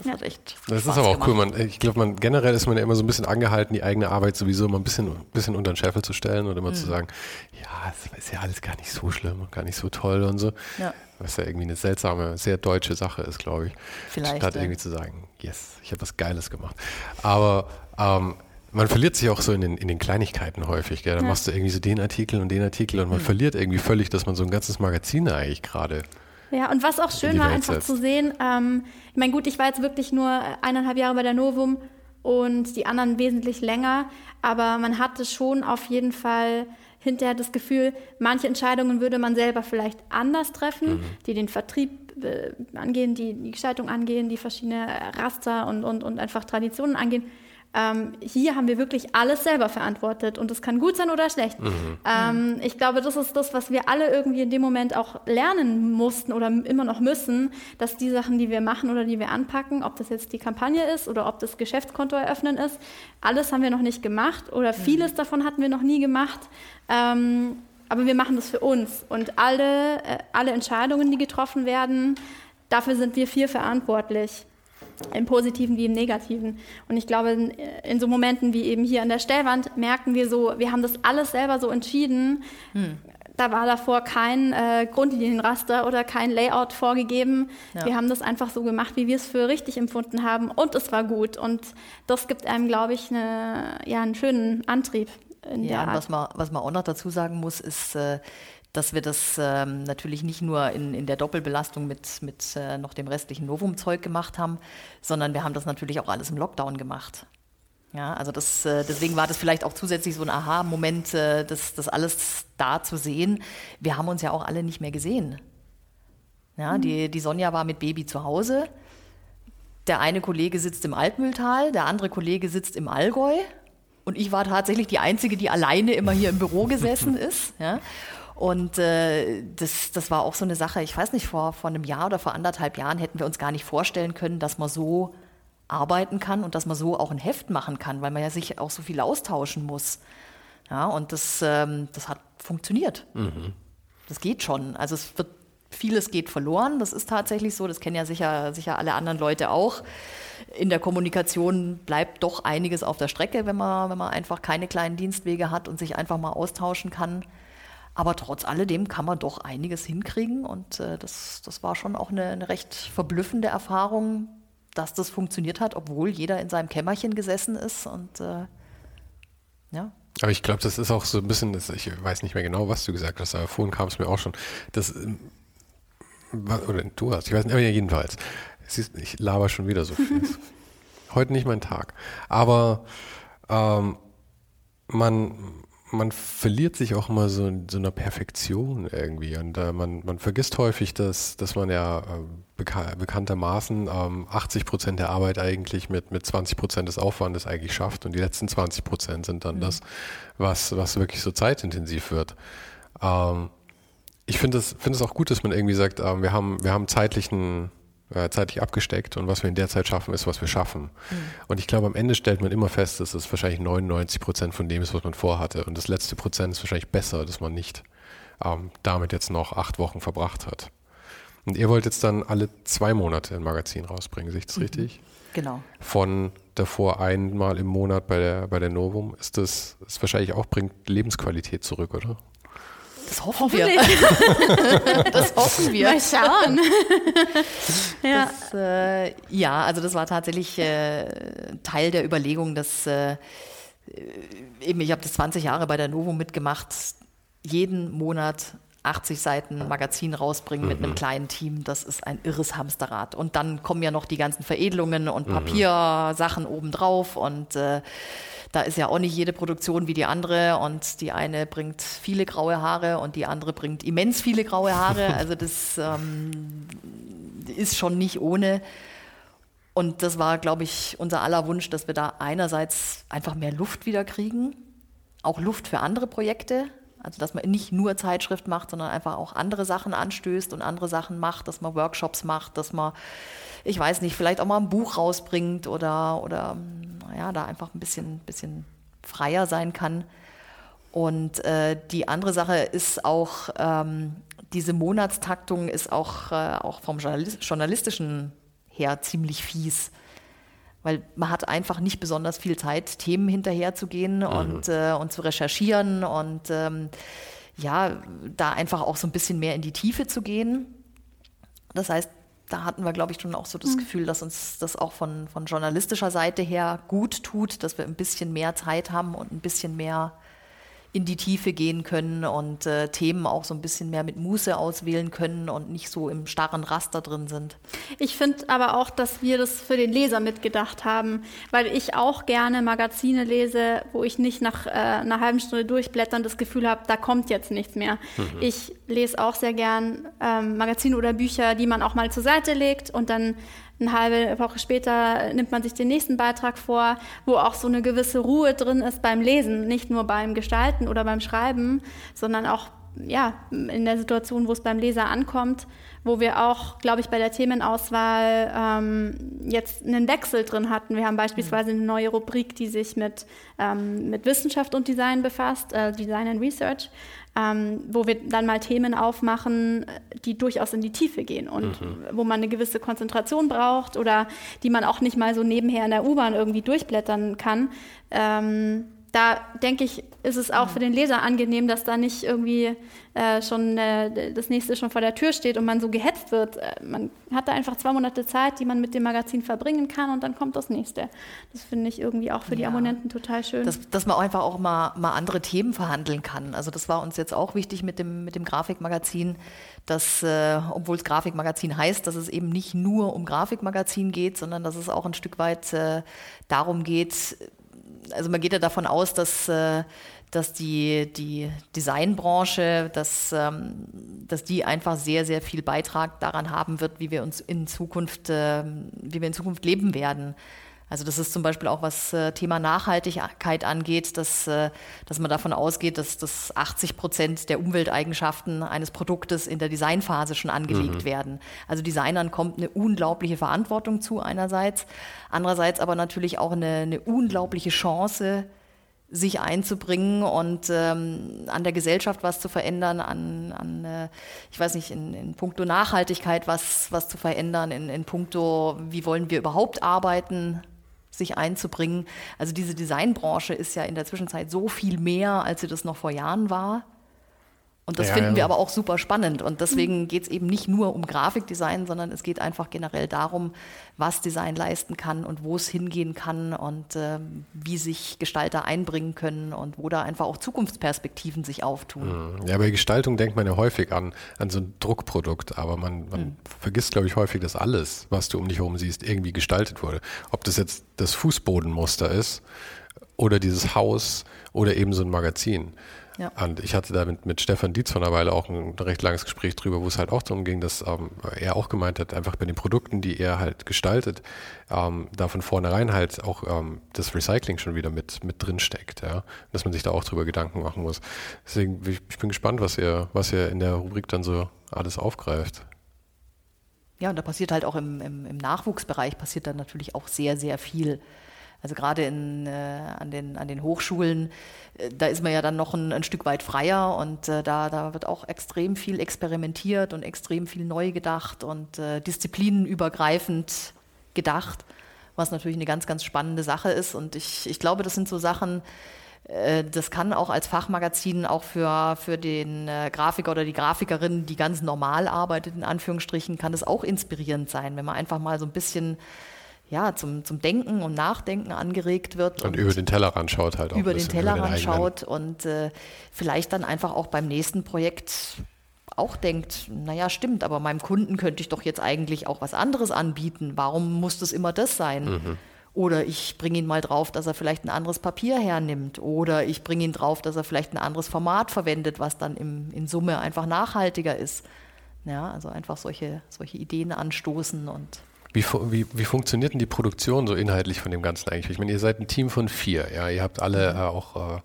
das ja. hat echt. Das Spaß ist aber auch gemacht. cool. Man, ich glaube, man generell ist man ja immer so ein bisschen angehalten, die eigene Arbeit sowieso immer ein bisschen, bisschen unter den Scheffel zu stellen und immer mhm. zu sagen, ja, es ist ja alles gar nicht so schlimm und gar nicht so toll und so. Ja. Was ja irgendwie eine seltsame, sehr deutsche Sache ist, glaube ich. Vielleicht. Statt ja. irgendwie zu sagen, yes, ich habe was Geiles gemacht. Aber ähm, man verliert sich auch so in den, in den Kleinigkeiten häufig. Gell? Dann ja. machst du irgendwie so den Artikel und den Artikel und man mhm. verliert irgendwie völlig, dass man so ein ganzes Magazin eigentlich gerade ja, und was auch schön war, einfach setzt. zu sehen, ähm, ich meine, gut, ich war jetzt wirklich nur eineinhalb Jahre bei der Novum und die anderen wesentlich länger, aber man hatte schon auf jeden Fall hinterher das Gefühl, manche Entscheidungen würde man selber vielleicht anders treffen, mhm. die den Vertrieb äh, angehen, die die Gestaltung angehen, die verschiedene Raster und, und, und einfach Traditionen angehen. Ähm, hier haben wir wirklich alles selber verantwortet und es kann gut sein oder schlecht. Mhm. Ähm, ich glaube, das ist das, was wir alle irgendwie in dem Moment auch lernen mussten oder immer noch müssen, dass die Sachen, die wir machen oder die wir anpacken, ob das jetzt die Kampagne ist oder ob das Geschäftskonto eröffnen ist, alles haben wir noch nicht gemacht oder mhm. vieles davon hatten wir noch nie gemacht. Ähm, aber wir machen das für uns und alle, äh, alle Entscheidungen, die getroffen werden, dafür sind wir vier verantwortlich im Positiven wie im Negativen. Und ich glaube, in, in, so Momenten wie eben hier an der Stellwand merken wir so, wir haben das alles selber so entschieden. Hm. Da war davor kein äh, Grundlinienraster oder kein Layout vorgegeben. Ja. Wir haben das einfach so gemacht, wie wir es für richtig empfunden haben. Und es war gut. Und das gibt einem, glaube ich, eine, ja, einen schönen Antrieb. ja, was man, was man auch noch dazu sagen muss, ist, äh, dass wir das ähm, natürlich nicht nur in, in der Doppelbelastung mit, mit äh, noch dem restlichen Novum-Zeug gemacht haben, sondern wir haben das natürlich auch alles im Lockdown gemacht. Ja, also das, äh, deswegen war das vielleicht auch zusätzlich so ein Aha-Moment, äh, das, das alles da zu sehen. Wir haben uns ja auch alle nicht mehr gesehen. Ja, mhm. die, die Sonja war mit Baby zu Hause. Der eine Kollege sitzt im Altmühltal, der andere Kollege sitzt im Allgäu. Und ich war tatsächlich die Einzige, die alleine immer hier im Büro gesessen ist. Ja. Und äh, das, das war auch so eine Sache, ich weiß nicht, vor, vor einem Jahr oder vor anderthalb Jahren hätten wir uns gar nicht vorstellen können, dass man so arbeiten kann und dass man so auch ein Heft machen kann, weil man ja sich auch so viel austauschen muss. Ja, und das, ähm, das hat funktioniert. Mhm. Das geht schon. Also es wird vieles geht verloren. Das ist tatsächlich so. Das kennen ja sicher, sicher alle anderen Leute auch. In der Kommunikation bleibt doch einiges auf der Strecke, wenn man, wenn man einfach keine kleinen Dienstwege hat und sich einfach mal austauschen kann. Aber trotz alledem kann man doch einiges hinkriegen und äh, das, das war schon auch eine, eine recht verblüffende Erfahrung, dass das funktioniert hat, obwohl jeder in seinem Kämmerchen gesessen ist und äh, ja. Aber ich glaube, das ist auch so ein bisschen, das, ich weiß nicht mehr genau, was du gesagt hast, aber vorhin kam es mir auch schon, das, ähm, oder du hast, ich weiß nicht, aber jedenfalls, siehst, ich laber schon wieder so viel. Heute nicht mein Tag. Aber ähm, man, man verliert sich auch immer so in so einer Perfektion irgendwie und äh, man, man vergisst häufig, dass, dass man ja äh, beka bekanntermaßen ähm, 80 Prozent der Arbeit eigentlich mit, mit 20 Prozent des Aufwandes eigentlich schafft und die letzten 20 Prozent sind dann mhm. das, was, was wirklich so zeitintensiv wird. Ähm, ich finde es find auch gut, dass man irgendwie sagt, ähm, wir haben, wir haben zeitlichen äh, zeitlich abgesteckt und was wir in der Zeit schaffen, ist, was wir schaffen. Mhm. Und ich glaube, am Ende stellt man immer fest, dass es wahrscheinlich 99 Prozent von dem ist, was man vorhatte. Und das letzte Prozent ist wahrscheinlich besser, dass man nicht ähm, damit jetzt noch acht Wochen verbracht hat. Und ihr wollt jetzt dann alle zwei Monate ein Magazin rausbringen, sehe ich das mhm. richtig? Genau. Von davor einmal im Monat bei der, bei der Novum. Ist das, ist wahrscheinlich auch bringt Lebensqualität zurück, oder? Das hoffen wir. das hoffen wir. Mal schauen. ja. Das, äh, ja, also das war tatsächlich äh, Teil der Überlegung, dass äh, eben, ich habe das 20 Jahre bei der Novo mitgemacht, jeden Monat 80 Seiten Magazin rausbringen mit einem mhm. kleinen Team, das ist ein irres Hamsterrad. Und dann kommen ja noch die ganzen Veredelungen und mhm. Papiersachen obendrauf und äh, da ist ja auch nicht jede Produktion wie die andere und die eine bringt viele graue Haare und die andere bringt immens viele graue Haare. Also das ähm, ist schon nicht ohne. Und das war, glaube ich, unser aller Wunsch, dass wir da einerseits einfach mehr Luft wieder kriegen, auch Luft für andere Projekte. Also dass man nicht nur Zeitschrift macht, sondern einfach auch andere Sachen anstößt und andere Sachen macht, dass man Workshops macht, dass man, ich weiß nicht, vielleicht auch mal ein Buch rausbringt oder, oder ja, da einfach ein bisschen, bisschen freier sein kann. Und äh, die andere Sache ist auch, ähm, diese Monatstaktung ist auch, äh, auch vom journalistischen her ziemlich fies. Weil man hat einfach nicht besonders viel Zeit, Themen hinterherzugehen mhm. und, äh, und zu recherchieren und ähm, ja, da einfach auch so ein bisschen mehr in die Tiefe zu gehen. Das heißt, da hatten wir, glaube ich, schon auch so das mhm. Gefühl, dass uns das auch von, von journalistischer Seite her gut tut, dass wir ein bisschen mehr Zeit haben und ein bisschen mehr in die Tiefe gehen können und äh, Themen auch so ein bisschen mehr mit Muße auswählen können und nicht so im starren Raster drin sind. Ich finde aber auch, dass wir das für den Leser mitgedacht haben, weil ich auch gerne Magazine lese, wo ich nicht nach äh, einer halben Stunde durchblättern das Gefühl habe, da kommt jetzt nichts mehr. Mhm. Ich lese auch sehr gern ähm, Magazine oder Bücher, die man auch mal zur Seite legt und dann eine halbe Woche später nimmt man sich den nächsten Beitrag vor, wo auch so eine gewisse Ruhe drin ist beim Lesen, nicht nur beim Gestalten oder beim Schreiben, sondern auch ja, in der Situation, wo es beim Leser ankommt, wo wir auch, glaube ich, bei der Themenauswahl ähm, jetzt einen Wechsel drin hatten. Wir haben beispielsweise eine neue Rubrik, die sich mit, ähm, mit Wissenschaft und Design befasst, äh, Design and Research ähm, wo wir dann mal Themen aufmachen, die durchaus in die Tiefe gehen und mhm. wo man eine gewisse Konzentration braucht oder die man auch nicht mal so nebenher in der U-Bahn irgendwie durchblättern kann. Ähm, da denke ich, ist es auch für den Leser angenehm, dass da nicht irgendwie äh, schon äh, das nächste schon vor der Tür steht und man so gehetzt wird. Äh, man hat da einfach zwei Monate Zeit, die man mit dem Magazin verbringen kann und dann kommt das nächste. Das finde ich irgendwie auch für die ja. Abonnenten total schön. Dass, dass man einfach auch mal, mal andere Themen verhandeln kann. Also das war uns jetzt auch wichtig mit dem, mit dem Grafikmagazin, dass, äh, obwohl es Grafikmagazin heißt, dass es eben nicht nur um Grafikmagazin geht, sondern dass es auch ein Stück weit äh, darum geht, also man geht ja davon aus, dass, äh, dass die, die Designbranche, dass, ähm, dass die einfach sehr, sehr viel Beitrag daran haben wird, wie wir uns in Zukunft, äh, wie wir in Zukunft leben werden. Also das ist zum Beispiel auch was äh, Thema Nachhaltigkeit angeht, dass, äh, dass man davon ausgeht, dass, dass 80 Prozent der Umwelteigenschaften eines Produktes in der Designphase schon angelegt mhm. werden. Also Designern kommt eine unglaubliche Verantwortung zu einerseits, andererseits aber natürlich auch eine, eine unglaubliche Chance, sich einzubringen und ähm, an der Gesellschaft was zu verändern, an, an äh, ich weiß nicht, in, in puncto Nachhaltigkeit was, was zu verändern, in, in puncto, wie wollen wir überhaupt arbeiten, sich einzubringen. Also diese Designbranche ist ja in der Zwischenzeit so viel mehr, als sie das noch vor Jahren war. Und das ja, finden ja. wir aber auch super spannend. Und deswegen geht es eben nicht nur um Grafikdesign, sondern es geht einfach generell darum, was Design leisten kann und wo es hingehen kann und äh, wie sich Gestalter einbringen können und wo da einfach auch Zukunftsperspektiven sich auftun. Mhm. Ja, bei Gestaltung denkt man ja häufig an, an so ein Druckprodukt, aber man, man mhm. vergisst, glaube ich, häufig, dass alles, was du um dich herum siehst, irgendwie gestaltet wurde. Ob das jetzt das Fußbodenmuster ist oder dieses Haus oder eben so ein Magazin. Ja. Und ich hatte da mit, mit Stefan Dietz von einer Weile auch ein, recht langes Gespräch drüber, wo es halt auch darum ging, dass ähm, er auch gemeint hat, einfach bei den Produkten, die er halt gestaltet, ähm, da von vornherein halt auch ähm, das Recycling schon wieder mit, mit drin steckt, ja. Dass man sich da auch drüber Gedanken machen muss. Deswegen, ich bin gespannt, was ihr, was ihr in der Rubrik dann so alles aufgreift. Ja, und da passiert halt auch im, im, im Nachwuchsbereich passiert dann natürlich auch sehr, sehr viel. Also gerade in, äh, an, den, an den Hochschulen, äh, da ist man ja dann noch ein, ein Stück weit freier und äh, da, da wird auch extrem viel experimentiert und extrem viel neu gedacht und äh, disziplinenübergreifend gedacht, was natürlich eine ganz, ganz spannende Sache ist. Und ich, ich glaube, das sind so Sachen, äh, das kann auch als Fachmagazin auch für, für den äh, Grafiker oder die Grafikerin, die ganz normal arbeitet, in Anführungsstrichen, kann das auch inspirierend sein, wenn man einfach mal so ein bisschen ja, zum, zum Denken und Nachdenken angeregt wird. Und, und über den Tellerrand schaut halt auch. Über den Tellerrand schaut und äh, vielleicht dann einfach auch beim nächsten Projekt auch denkt, naja, stimmt, aber meinem Kunden könnte ich doch jetzt eigentlich auch was anderes anbieten. Warum muss das immer das sein? Mhm. Oder ich bringe ihn mal drauf, dass er vielleicht ein anderes Papier hernimmt. Oder ich bringe ihn drauf, dass er vielleicht ein anderes Format verwendet, was dann im, in Summe einfach nachhaltiger ist. Ja, also einfach solche, solche Ideen anstoßen und wie, wie, wie funktioniert denn die Produktion so inhaltlich von dem Ganzen eigentlich? Ich meine, ihr seid ein Team von vier, ja, ihr habt alle mhm. äh, auch äh,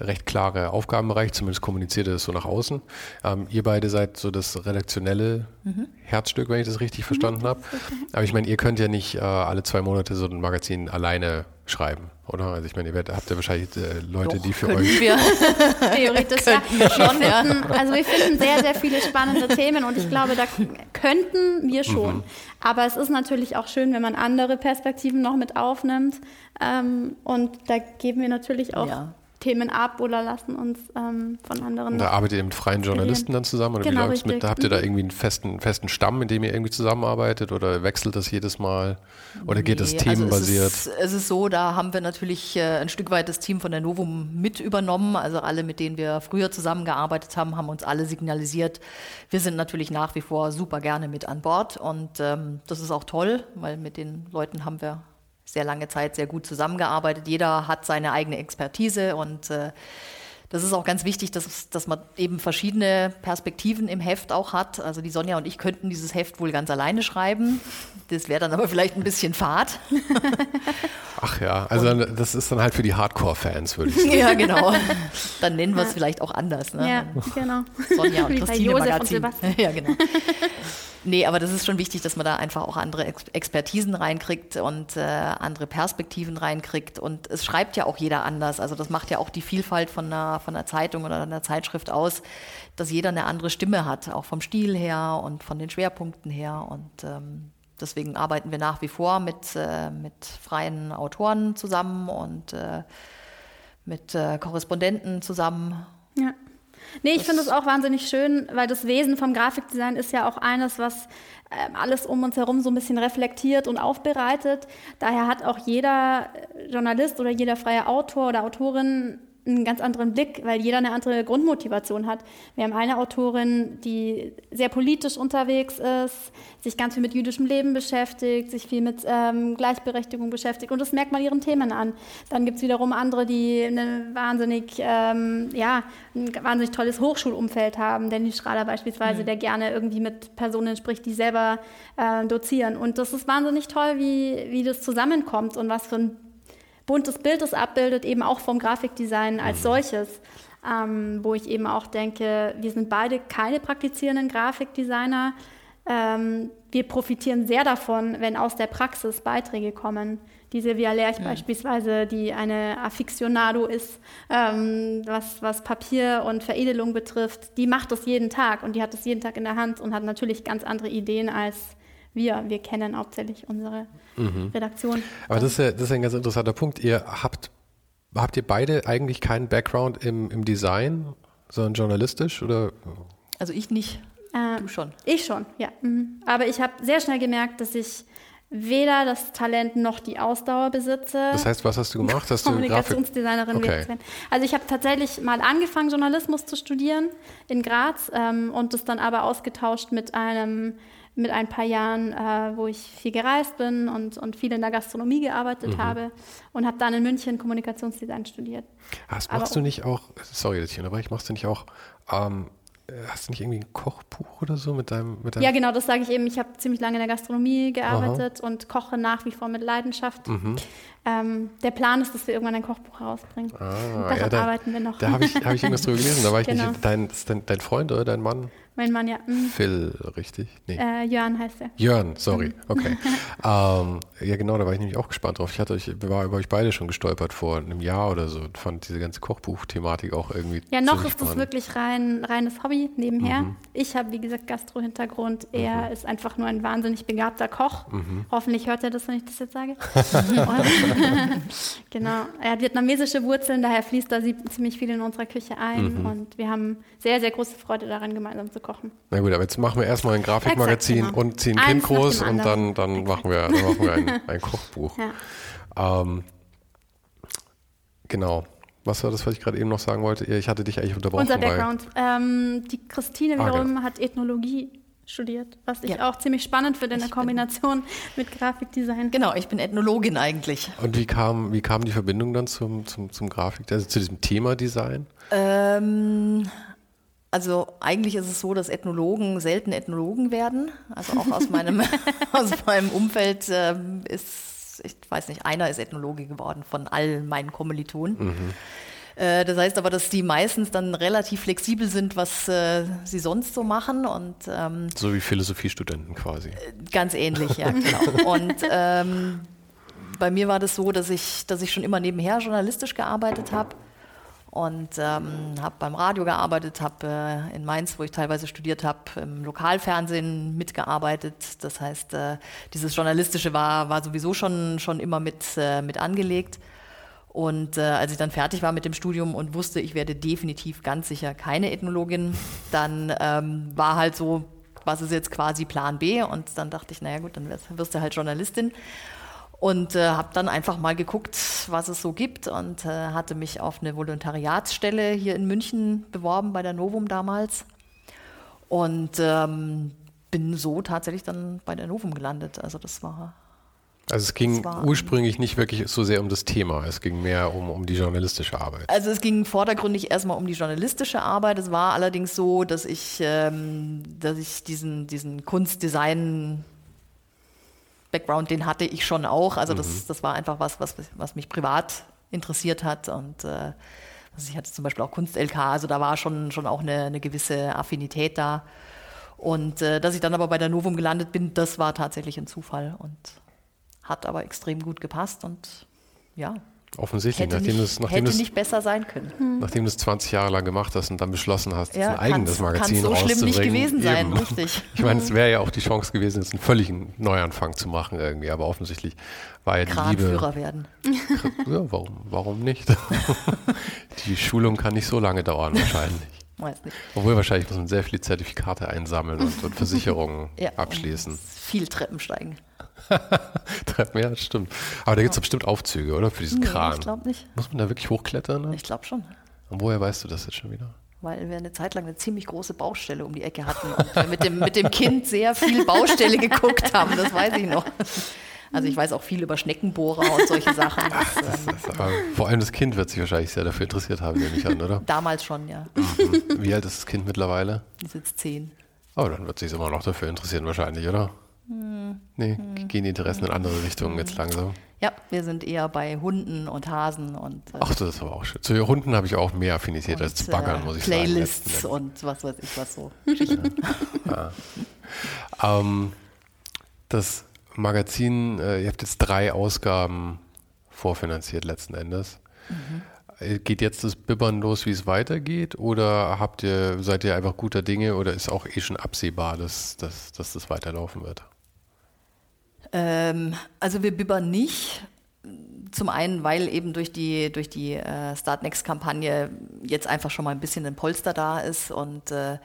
recht klare Aufgabenbereich, zumindest kommuniziert ihr das so nach außen. Ähm, ihr beide seid so das redaktionelle mhm. Herzstück, wenn ich das richtig mhm. verstanden habe. Aber ich meine, ihr könnt ja nicht äh, alle zwei Monate so ein Magazin alleine schreiben, oder? Also ich meine, ihr werdet, habt ja wahrscheinlich äh, Leute, Doch, die für euch. Wir. Theoretisch ja. schon, ja. Also wir finden sehr, sehr viele spannende Themen und ich glaube, da könnten wir schon. Mhm. Aber es ist natürlich auch schön, wenn man andere Perspektiven noch mit aufnimmt. Ähm, und da geben wir natürlich auch ja. Themen ab oder lassen uns ähm, von anderen. Da arbeitet ihr mit freien Journalisten dann zusammen? Oder genau, wie läuft's mit? Habt ihr da mhm. irgendwie einen festen, festen Stamm, mit dem ihr irgendwie zusammenarbeitet oder wechselt das jedes Mal? Oder geht das themenbasiert? Also es, ist, es ist so, da haben wir natürlich äh, ein Stück weit das Team von der Novum mit übernommen. Also alle, mit denen wir früher zusammengearbeitet haben, haben uns alle signalisiert, wir sind natürlich nach wie vor super gerne mit an Bord. Und ähm, das ist auch toll, weil mit den Leuten haben wir sehr lange Zeit sehr gut zusammengearbeitet. Jeder hat seine eigene Expertise und äh, das ist auch ganz wichtig, dass, dass man eben verschiedene Perspektiven im Heft auch hat. Also die Sonja und ich könnten dieses Heft wohl ganz alleine schreiben. Das wäre dann aber vielleicht ein bisschen fad. Ach ja, also und, das ist dann halt für die Hardcore-Fans, würde ich sagen. ja, genau. Dann nennen wir es vielleicht auch anders. Ne? Ja, genau. Sonja und Christine Magazin. ja, genau. Nee, aber das ist schon wichtig, dass man da einfach auch andere Expertisen reinkriegt und äh, andere Perspektiven reinkriegt. Und es schreibt ja auch jeder anders. Also das macht ja auch die Vielfalt von einer, von einer Zeitung oder einer Zeitschrift aus, dass jeder eine andere Stimme hat, auch vom Stil her und von den Schwerpunkten her. Und ähm, deswegen arbeiten wir nach wie vor mit, äh, mit freien Autoren zusammen und äh, mit äh, Korrespondenten zusammen. Ja. Nee, ich finde es auch wahnsinnig schön, weil das Wesen vom Grafikdesign ist ja auch eines, was äh, alles um uns herum so ein bisschen reflektiert und aufbereitet. Daher hat auch jeder Journalist oder jeder freie Autor oder Autorin einen ganz anderen Blick, weil jeder eine andere Grundmotivation hat. Wir haben eine Autorin, die sehr politisch unterwegs ist, sich ganz viel mit jüdischem Leben beschäftigt, sich viel mit ähm, Gleichberechtigung beschäftigt und das merkt man ihren Themen an. Dann gibt es wiederum andere, die eine wahnsinnig, ähm, ja, ein wahnsinnig tolles Hochschulumfeld haben. Dennis Strahler beispielsweise, mhm. der gerne irgendwie mit Personen spricht, die selber äh, dozieren. Und das ist wahnsinnig toll, wie, wie das zusammenkommt und was für ein buntes Bild es abbildet, eben auch vom Grafikdesign als mhm. solches. Ähm, wo ich eben auch denke, wir sind beide keine praktizierenden Grafikdesigner. Ähm, wir profitieren sehr davon, wenn aus der Praxis Beiträge kommen. Die Silvia Lerch ja. beispielsweise, die eine Aficionado ist, ähm, was, was Papier und Veredelung betrifft, die macht das jeden Tag und die hat das jeden Tag in der Hand und hat natürlich ganz andere Ideen als wir. Wir kennen hauptsächlich unsere mhm. Redaktion. Aber das ist, ja, das ist ein ganz interessanter Punkt. Ihr habt, habt ihr beide eigentlich keinen Background im, im Design, sondern journalistisch oder? Also ich nicht. Äh, du schon. Ich schon, ja. Mhm. Aber ich habe sehr schnell gemerkt, dass ich weder das Talent noch die Ausdauer besitze. Das heißt, was hast du gemacht? Hast Kommunikationsdesignerin okay. Also ich habe tatsächlich mal angefangen, Journalismus zu studieren in Graz ähm, und das dann aber ausgetauscht mit einem mit ein paar Jahren, äh, wo ich viel gereist bin und, und viel in der Gastronomie gearbeitet mhm. habe und habe dann in München Kommunikationsdesign studiert. Hast, machst Aber, du nicht auch, sorry, dass ich unterbreche, machst du nicht auch, ähm, hast du nicht irgendwie ein Kochbuch oder so mit deinem, mit deinem Ja, genau, das sage ich eben. Ich habe ziemlich lange in der Gastronomie gearbeitet Aha. und koche nach wie vor mit Leidenschaft. Mhm. Ähm, der Plan ist, dass wir irgendwann ein Kochbuch rausbringen. Ah, Daran ja, da, arbeiten wir noch. Da habe ich, hab ich irgendwas drüber gelesen. Da war ich genau. nicht, dein, dein, dein Freund oder dein Mann? Mein Mann, ja. Mhm. Phil, richtig? Nee. Äh, Jörn heißt er. Jörn, sorry. Mhm. Okay. ähm, ja, genau, da war ich nämlich auch gespannt drauf. Ich hatte euch, war über euch beide schon gestolpert vor einem Jahr oder so und fand diese ganze Kochbuch-Thematik auch irgendwie. Ja, noch ist das wirklich rein, reines Hobby nebenher. Mhm. Ich habe, wie gesagt, Gastro-Hintergrund. Er mhm. ist einfach nur ein wahnsinnig begabter Koch. Mhm. Hoffentlich hört er das, wenn ich das jetzt sage. genau. Er hat vietnamesische Wurzeln, daher fließt da ziemlich viel in unserer Küche ein. Mhm. Und wir haben sehr, sehr große Freude daran, gemeinsam zu kochen. Na gut, aber jetzt machen wir erstmal ein Grafikmagazin Exakt, genau. und ziehen ein Kind groß und dann, dann machen wir, dann machen wir ein, ein Kochbuch. Ja. Ähm, genau. Was war das, was ich gerade eben noch sagen wollte? Ich hatte dich eigentlich unterbrochen. Unser Background. Ähm, die Christine ah, wiederum genau. hat Ethnologie studiert, was ich ja. auch ziemlich spannend finde in der Kombination mit Grafikdesign. Genau, ich bin Ethnologin eigentlich. Und wie kam, wie kam die Verbindung dann zum, zum, zum Grafik, also zu diesem Thema Design? Ähm, also eigentlich ist es so, dass Ethnologen selten Ethnologen werden. Also auch aus meinem, aus meinem Umfeld äh, ist, ich weiß nicht, einer ist Ethnologe geworden von all meinen Kommilitonen. Mhm. Äh, das heißt aber, dass die meistens dann relativ flexibel sind, was äh, sie sonst so machen. Und, ähm, so wie Philosophiestudenten quasi. Äh, ganz ähnlich, ja, genau. Und ähm, bei mir war das so, dass ich, dass ich schon immer nebenher journalistisch gearbeitet habe und ähm, habe beim Radio gearbeitet, habe äh, in Mainz, wo ich teilweise studiert habe, im Lokalfernsehen mitgearbeitet. Das heißt, äh, dieses Journalistische war, war sowieso schon, schon immer mit, äh, mit angelegt. Und äh, als ich dann fertig war mit dem Studium und wusste, ich werde definitiv ganz sicher keine Ethnologin, dann ähm, war halt so, was ist jetzt quasi Plan B? Und dann dachte ich, naja gut, dann wirst, wirst du halt Journalistin und äh, habe dann einfach mal geguckt, was es so gibt und äh, hatte mich auf eine Volontariatsstelle hier in München beworben bei der Novum damals und ähm, bin so tatsächlich dann bei der Novum gelandet. Also das war also es ging ursprünglich nicht wirklich so sehr um das Thema, es ging mehr um, um die journalistische Arbeit. Also es ging vordergründig erstmal um die journalistische Arbeit. Es war allerdings so, dass ich, ähm, dass ich diesen, diesen Kunstdesign Background, den hatte ich schon auch. Also das, mhm. das war einfach was, was, was mich privat interessiert hat. Und äh, also ich hatte zum Beispiel auch Kunst-LK, also da war schon, schon auch eine, eine gewisse Affinität da. Und äh, dass ich dann aber bei der Novum gelandet bin, das war tatsächlich ein Zufall und hat aber extrem gut gepasst und ja, Offensichtlich, hätte nachdem nicht, nachdem hätte nicht besser sein können. Hm. Nachdem du es 20 Jahre lang gemacht hast und dann beschlossen hast, ja, ein eigenes Magazin Kann so schlimm nicht gewesen sein, Eben. richtig. Ich meine, es wäre ja auch die Chance gewesen, jetzt einen völligen Neuanfang zu machen irgendwie, aber offensichtlich war ja die Liebe... werden. Ja, warum, warum nicht? die Schulung kann nicht so lange dauern wahrscheinlich. Weiß nicht. Obwohl wahrscheinlich muss man sehr viele Zertifikate einsammeln und, und Versicherungen ja, abschließen. Viel Treppen steigen. Ja, stimmt. Aber da gibt es bestimmt Aufzüge, oder? Für diesen Nee, Kran. ich glaube nicht. Muss man da wirklich hochklettern? Ne? Ich glaube schon. Und woher weißt du das jetzt schon wieder? Weil wir eine Zeit lang eine ziemlich große Baustelle um die Ecke hatten und wir mit dem, mit dem Kind sehr viel Baustelle geguckt haben, das weiß ich noch. Also ich weiß auch viel über Schneckenbohrer und solche Sachen. Das, Das, aber vor allem das Kind wird sich wahrscheinlich sehr dafür interessiert haben, nehme ich an, oder? damals schon, ja. Mhm. Wie alt ist das Kind mittlerweile? Die ist jetzt zehn. Oh, dann wird sich immer noch dafür interessieren wahrscheinlich, oder? Hm. Nee, gehen die Interessen in andere Richtungen jetzt langsam. Ja, wir sind eher bei Hunden und Hasen und, äh, Ach, das ist aber auch schön. Zu Hunden habe ich auch mehr Affinität als zu und, Baggern, äh, muss ich Playlists sagen. und was weiß ich was so. Ähm, das Magazin, äh, ihr habt jetzt drei Ausgaben vorfinanziert letzten Endes. Äh, Geht jetzt das Bibbern los, wie es weitergeht? Oder habt ihr, seid ihr einfach guter Dinge oder ist auch eh schon absehbar, dass, dass, dass das weiterlaufen wird? Ähm, also wir bibbern nicht. Zum einen, weil eben durch die, durch die äh, Startnext-Kampagne jetzt einfach schon mal ein bisschen ein Polster da ist und äh,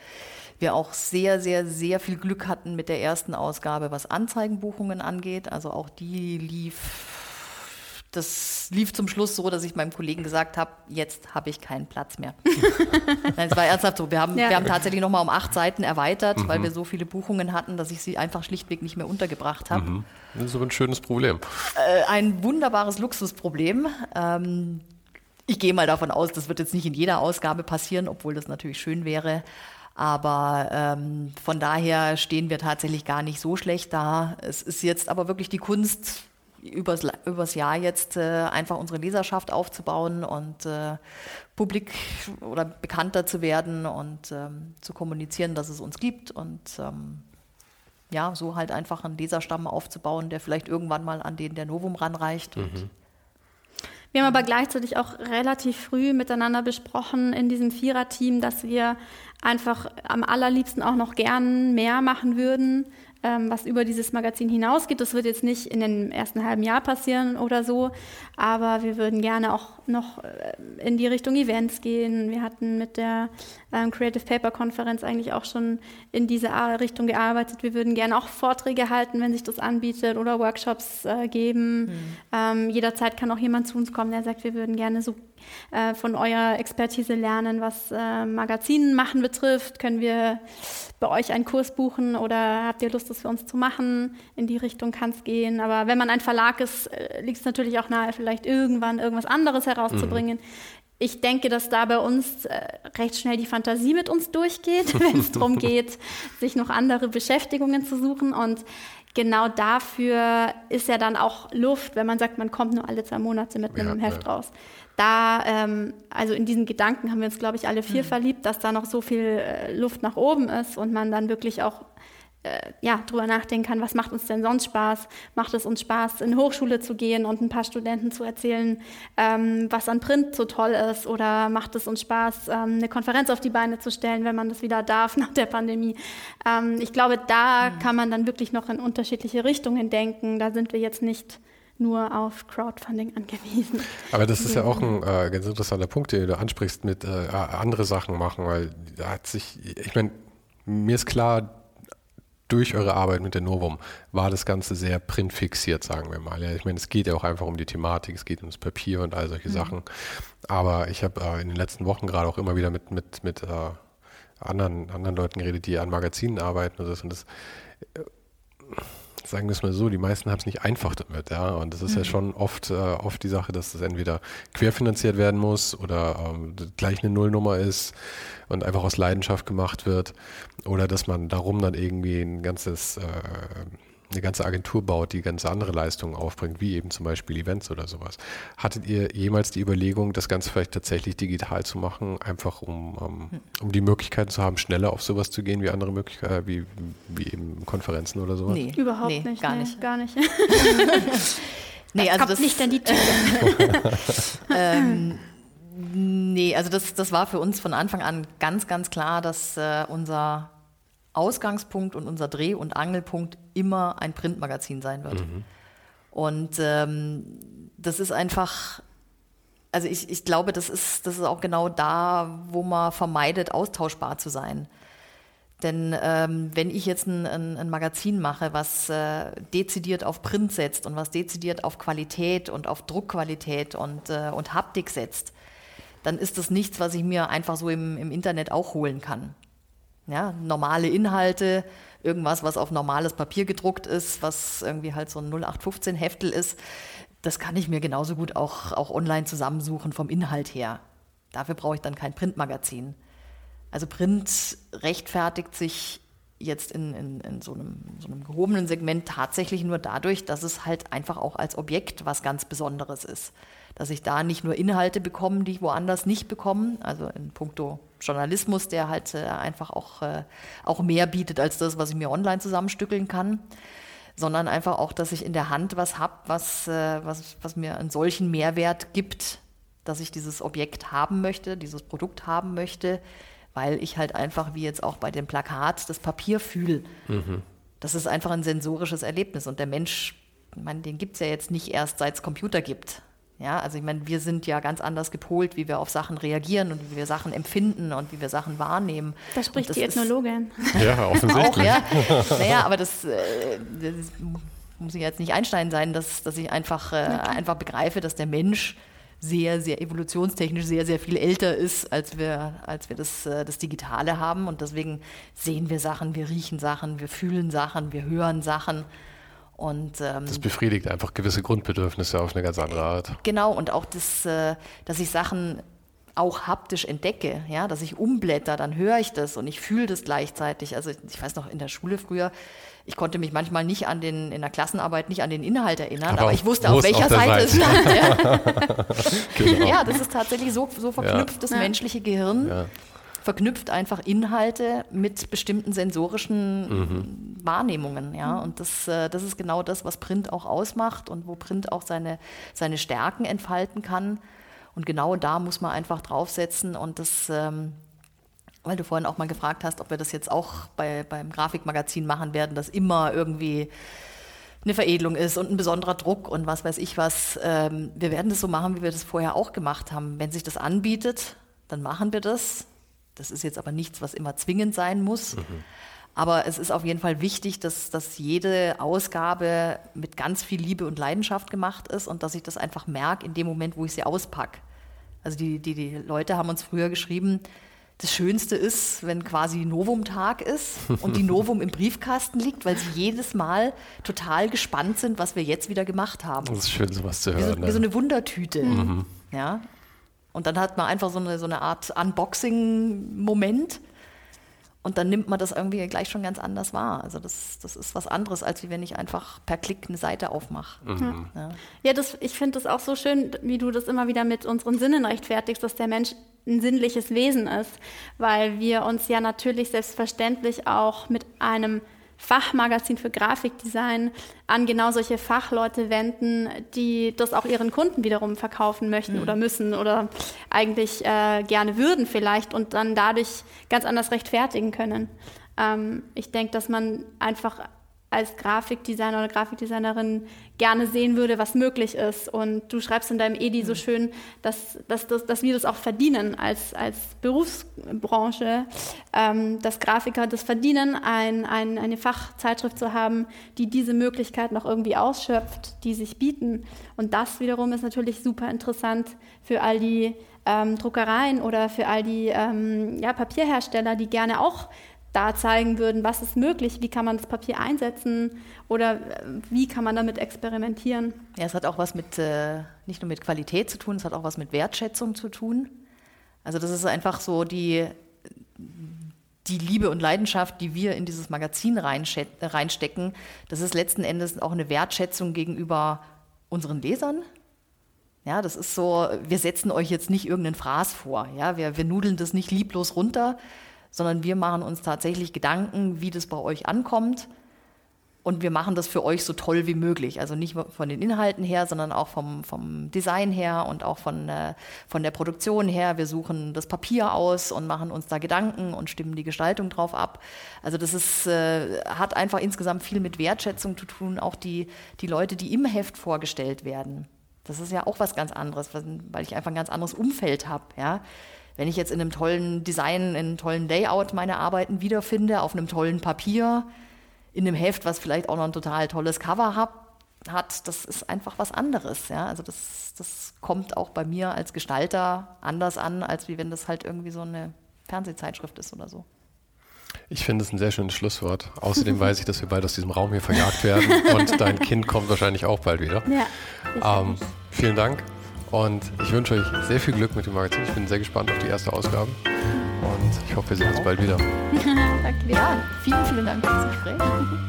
wir auch sehr, sehr, sehr viel Glück hatten mit der ersten Ausgabe, was Anzeigenbuchungen angeht. Also auch die lief, das lief zum Schluss so, dass ich meinem Kollegen gesagt habe, jetzt habe ich keinen Platz mehr. Nein, es war ernsthaft so. Wir haben, Ja. wir haben tatsächlich nochmal um acht Seiten erweitert, weil wir so viele Buchungen hatten, dass ich sie einfach schlichtweg nicht mehr untergebracht habe. Das ist aber ein schönes Problem. Äh, ein wunderbares Luxusproblem. Ähm, ich gehe mal davon aus, das wird jetzt nicht in jeder Ausgabe passieren, obwohl das natürlich schön wäre. Aber ähm, von daher stehen wir tatsächlich gar nicht so schlecht da. Es ist jetzt aber wirklich die Kunst, übers, übers Jahr jetzt äh, einfach unsere Leserschaft aufzubauen und äh, publik oder bekannter zu werden und ähm, zu kommunizieren, dass es uns gibt und ähm, ja, so halt einfach einen Leserstamm aufzubauen, der vielleicht irgendwann mal an den der Novum ranreicht. Und Wir haben aber gleichzeitig auch relativ früh miteinander besprochen in diesem Viererteam, dass wir einfach am allerliebsten auch noch gern mehr machen würden, ähm, was über dieses Magazin hinausgeht. Das wird jetzt nicht in dem ersten halben Jahr passieren oder so, aber wir würden gerne auch noch äh, in die Richtung Events gehen. Wir hatten mit der ähm, Creative Paper Konferenz eigentlich auch schon in diese Richtung gearbeitet. Wir würden gerne auch Vorträge halten, wenn sich das anbietet oder Workshops äh, geben. Ähm, jederzeit kann auch jemand zu uns kommen, der sagt, wir würden gerne so äh, von eurer Expertise lernen, was äh, Magazinen machen betrifft. Können wir bei euch einen Kurs buchen oder habt ihr Lust, das für uns zu machen? In die Richtung kann es gehen. Aber wenn man ein Verlag ist, äh, liegt es natürlich auch nahe, vielleicht irgendwann irgendwas anderes herauszubringen. Ich denke, dass da bei uns äh, recht schnell die Fantasie mit uns durchgeht, wenn es darum geht, sich noch andere Beschäftigungen zu suchen. Und genau dafür ist ja dann auch Luft, wenn man sagt, man kommt nur alle zwei Monate mit einem Ja, Heft ja. raus. Da, ähm, also in diesen Gedanken haben wir uns, glaube ich, alle vier verliebt, dass da noch so viel äh, Luft nach oben ist und man dann wirklich auch äh, ja, drüber nachdenken kann, was macht uns denn sonst Spaß? Macht es uns Spaß, in Hochschule zu gehen und ein paar Studenten zu erzählen, ähm, was an Print so toll ist? Oder macht es uns Spaß, ähm, eine Konferenz auf die Beine zu stellen, wenn man das wieder darf nach der Pandemie? Ähm, ich glaube, da kann man dann wirklich noch in unterschiedliche Richtungen denken. Da sind wir jetzt nicht nur auf Crowdfunding angewiesen. Aber das ist ja auch ein äh, ganz interessanter Punkt, den du ansprichst mit äh, andere Sachen machen, weil da hat sich, ich meine, mir ist klar, durch eure Arbeit mit der Novum war das Ganze sehr printfixiert, sagen wir mal. Ja, ich meine, es geht ja auch einfach um die Thematik, es geht ums Papier und all solche Sachen. Aber ich habe äh, in den letzten Wochen gerade auch immer wieder mit, mit, mit äh, anderen, anderen Leuten geredet, die an Magazinen arbeiten und das. Und das sagen wir es mal so, die meisten haben es nicht einfach damit, ja. Und das ist ja schon oft, äh, oft die Sache, dass das entweder querfinanziert werden muss oder ähm, gleich eine Nullnummer ist und einfach aus Leidenschaft gemacht wird. Oder dass man darum dann irgendwie ein ganzes, äh, eine ganze Agentur baut, die ganz andere Leistungen aufbringt, wie eben zum Beispiel Events oder sowas. Hattet ihr jemals die Überlegung, das Ganze vielleicht tatsächlich digital zu machen, einfach um, um, um die Möglichkeiten zu haben, schneller auf sowas zu gehen wie andere Möglichkeiten, wie, wie eben Konferenzen oder sowas? nee, Überhaupt nee, nicht. Gar nee, nicht. Gar nicht. Nee, das kommt nicht an die Tür. ähm, nee, also das, das war für uns von Anfang an ganz, ganz klar, dass äh, unser Ausgangspunkt und unser Dreh- und Angelpunkt immer ein Printmagazin sein wird. Und ähm, das ist einfach, also ich, ich glaube, das ist, das ist auch genau da, wo man vermeidet, austauschbar zu sein. Denn ähm, wenn ich jetzt ein, ein, ein Magazin mache, was äh, dezidiert auf Print setzt und was dezidiert auf Qualität und auf Druckqualität und, äh, und Haptik setzt, dann ist das nichts, was ich mir einfach so im, im Internet auch holen kann. Ja, normale Inhalte, irgendwas, was auf normales Papier gedruckt ist, was irgendwie halt so ein 0815 Heftel ist, das kann ich mir genauso gut auch, auch online zusammensuchen vom Inhalt her. Dafür brauche ich dann kein Printmagazin. Also Print rechtfertigt sich jetzt in, in, in so, einem, so, einem, gehobenen Segment tatsächlich nur dadurch, dass es halt einfach auch als Objekt was ganz Besonderes ist. Dass ich da nicht nur Inhalte bekomme, die ich woanders nicht bekomme, also in puncto Journalismus, der halt äh, einfach auch, äh, auch mehr bietet als das, was ich mir online zusammenstückeln kann, sondern einfach auch, dass ich in der Hand was habe, was, äh, was, was mir einen solchen Mehrwert gibt, dass ich dieses Objekt haben möchte, dieses Produkt haben möchte, weil ich halt einfach, wie jetzt auch bei dem Plakat, das Papier fühle. Mhm. Das ist einfach ein sensorisches Erlebnis. Und der Mensch, ich meine, den gibt es ja jetzt nicht erst, seit es Computer gibt. Ja, also ich meine, wir sind ja ganz anders gepolt, wie wir auf Sachen reagieren und wie wir Sachen empfinden und wie wir Sachen wahrnehmen. Da spricht die Ethnologin. ja, offensichtlich. Auch, ja. Naja, aber das, äh, das muss ich jetzt nicht Einstein sein, dass, dass ich einfach, äh, einfach begreife, dass der Mensch sehr, sehr evolutionstechnisch sehr, sehr viel älter ist, als wir, als wir das, äh, das Digitale haben. Und deswegen sehen wir Sachen, wir riechen Sachen, wir fühlen Sachen, wir hören Sachen. Und, ähm, das befriedigt einfach gewisse Grundbedürfnisse auf eine ganz andere Art. Genau, und auch das, äh, dass ich Sachen auch haptisch entdecke, ja, dass ich umblätter, dann höre ich das und ich fühle das gleichzeitig. Also ich weiß noch in der Schule früher, ich konnte mich manchmal nicht an den, in der Klassenarbeit nicht an den Inhalt erinnern, aber, aber ich wusste, auf welcher auf Seite, es stand. Ja. genau. ja. das ist tatsächlich so, so verknüpft ja. das menschliche Gehirn. Verknüpft einfach Inhalte mit bestimmten sensorischen mhm. Wahrnehmungen. Ja? Und das, äh, das ist genau das, was Print auch ausmacht und wo Print auch seine, seine Stärken entfalten kann. Und genau da muss man einfach draufsetzen und das, ähm, weil du vorhin auch mal gefragt hast, ob wir das jetzt auch bei, beim Grafikmagazin machen werden, dass immer irgendwie eine Veredelung ist und ein besonderer Druck und was weiß ich was. Ähm, wir werden das so machen, wie wir das vorher auch gemacht haben. Wenn sich das anbietet, dann machen wir das. Das ist jetzt aber nichts, was immer zwingend sein muss. Mhm. Aber es ist auf jeden Fall wichtig, dass, dass jede Ausgabe mit ganz viel Liebe und Leidenschaft gemacht ist und dass ich das einfach merke in dem Moment, wo ich sie auspacke. Also die, die, die Leute haben uns früher geschrieben, das Schönste ist, wenn quasi Novum-Tag ist und die Novum im Briefkasten liegt, weil sie jedes Mal total gespannt sind, was wir jetzt wieder gemacht haben. Das ist schön, sowas zu hören. Wie so, wie so eine Wundertüte. Mhm. Ja? Und dann hat man einfach so eine, so eine Art Unboxing-Moment. Und dann nimmt man das irgendwie gleich schon ganz anders wahr. Also das, das ist was anderes, als wie wenn ich einfach per Klick eine Seite aufmache. Mhm. Ja, ja das, ich finde das auch so schön, wie du das immer wieder mit unseren Sinnen rechtfertigst, dass der Mensch ein sinnliches Wesen ist, weil wir uns ja natürlich selbstverständlich auch mit einem Fachmagazin für Grafikdesign an genau solche Fachleute wenden, die das auch ihren Kunden wiederum verkaufen möchten mhm. oder müssen oder eigentlich äh, gerne würden vielleicht und dann dadurch ganz anders rechtfertigen können. Ähm, ich denke, dass man einfach als Grafikdesigner oder Grafikdesignerin gerne sehen würde, was möglich ist. Und du schreibst in deinem Edi so mhm. schön, dass, dass, dass, dass wir das auch verdienen als, als Berufsbranche, ähm, dass Grafiker das verdienen, ein, ein, eine Fachzeitschrift zu haben, die diese Möglichkeit noch irgendwie ausschöpft, die sich bieten. Und das wiederum ist natürlich super interessant für all die ähm, Druckereien oder für all die ähm, ja, Papierhersteller, die gerne auch da zeigen würden, was ist möglich, wie kann man das Papier einsetzen oder äh, wie kann man damit experimentieren. Ja, es hat auch was mit, äh, nicht nur mit Qualität zu tun, es hat auch was mit Wertschätzung zu tun. Also das ist einfach so die, die Liebe und Leidenschaft, die wir in dieses Magazin reinstecken, das ist letzten Endes auch eine Wertschätzung gegenüber unseren Lesern. Ja, das ist so, wir setzen euch jetzt nicht irgendeinen Fraß vor. Ja, wir, wir nudeln das nicht lieblos runter, sondern wir machen uns tatsächlich Gedanken, wie das bei euch ankommt. Und wir machen das für euch so toll wie möglich. Also nicht von den Inhalten her, sondern auch vom, vom Design her und auch von, äh, von der Produktion her. Wir suchen das Papier aus und machen uns da Gedanken und stimmen die Gestaltung drauf ab. Also das ist, äh, hat einfach insgesamt viel mit Wertschätzung zu tun. Auch die, die Leute, die im Heft vorgestellt werden. Das ist ja auch was ganz anderes, weil ich einfach ein ganz anderes Umfeld habe. Ja? Wenn ich jetzt in einem tollen Design, in einem tollen Layout meine Arbeiten wiederfinde, auf einem tollen Papier, in einem Heft, was vielleicht auch noch ein total tolles Cover hat, hat, das ist einfach was anderes. Ja? Also das, das kommt auch bei mir als Gestalter anders an, als wie wenn das halt irgendwie so eine Fernsehzeitschrift ist oder so. Ich finde es ein sehr schönes Schlusswort. Außerdem weiß ich, dass wir bald aus diesem Raum hier verjagt werden und dein Kind kommt wahrscheinlich auch bald wieder. Ja, ähm, vielen Dank und ich wünsche euch sehr viel Glück mit dem Magazin. Ich bin sehr gespannt auf die erste Ausgabe und ich hoffe, wir sehen uns bald wieder. Danke. Ja, vielen, vielen Dank für das Gespräch.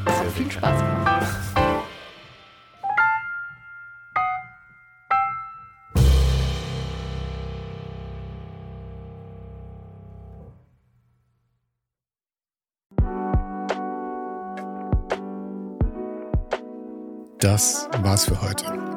Es hat viel Spaß gemacht. Das war's für heute.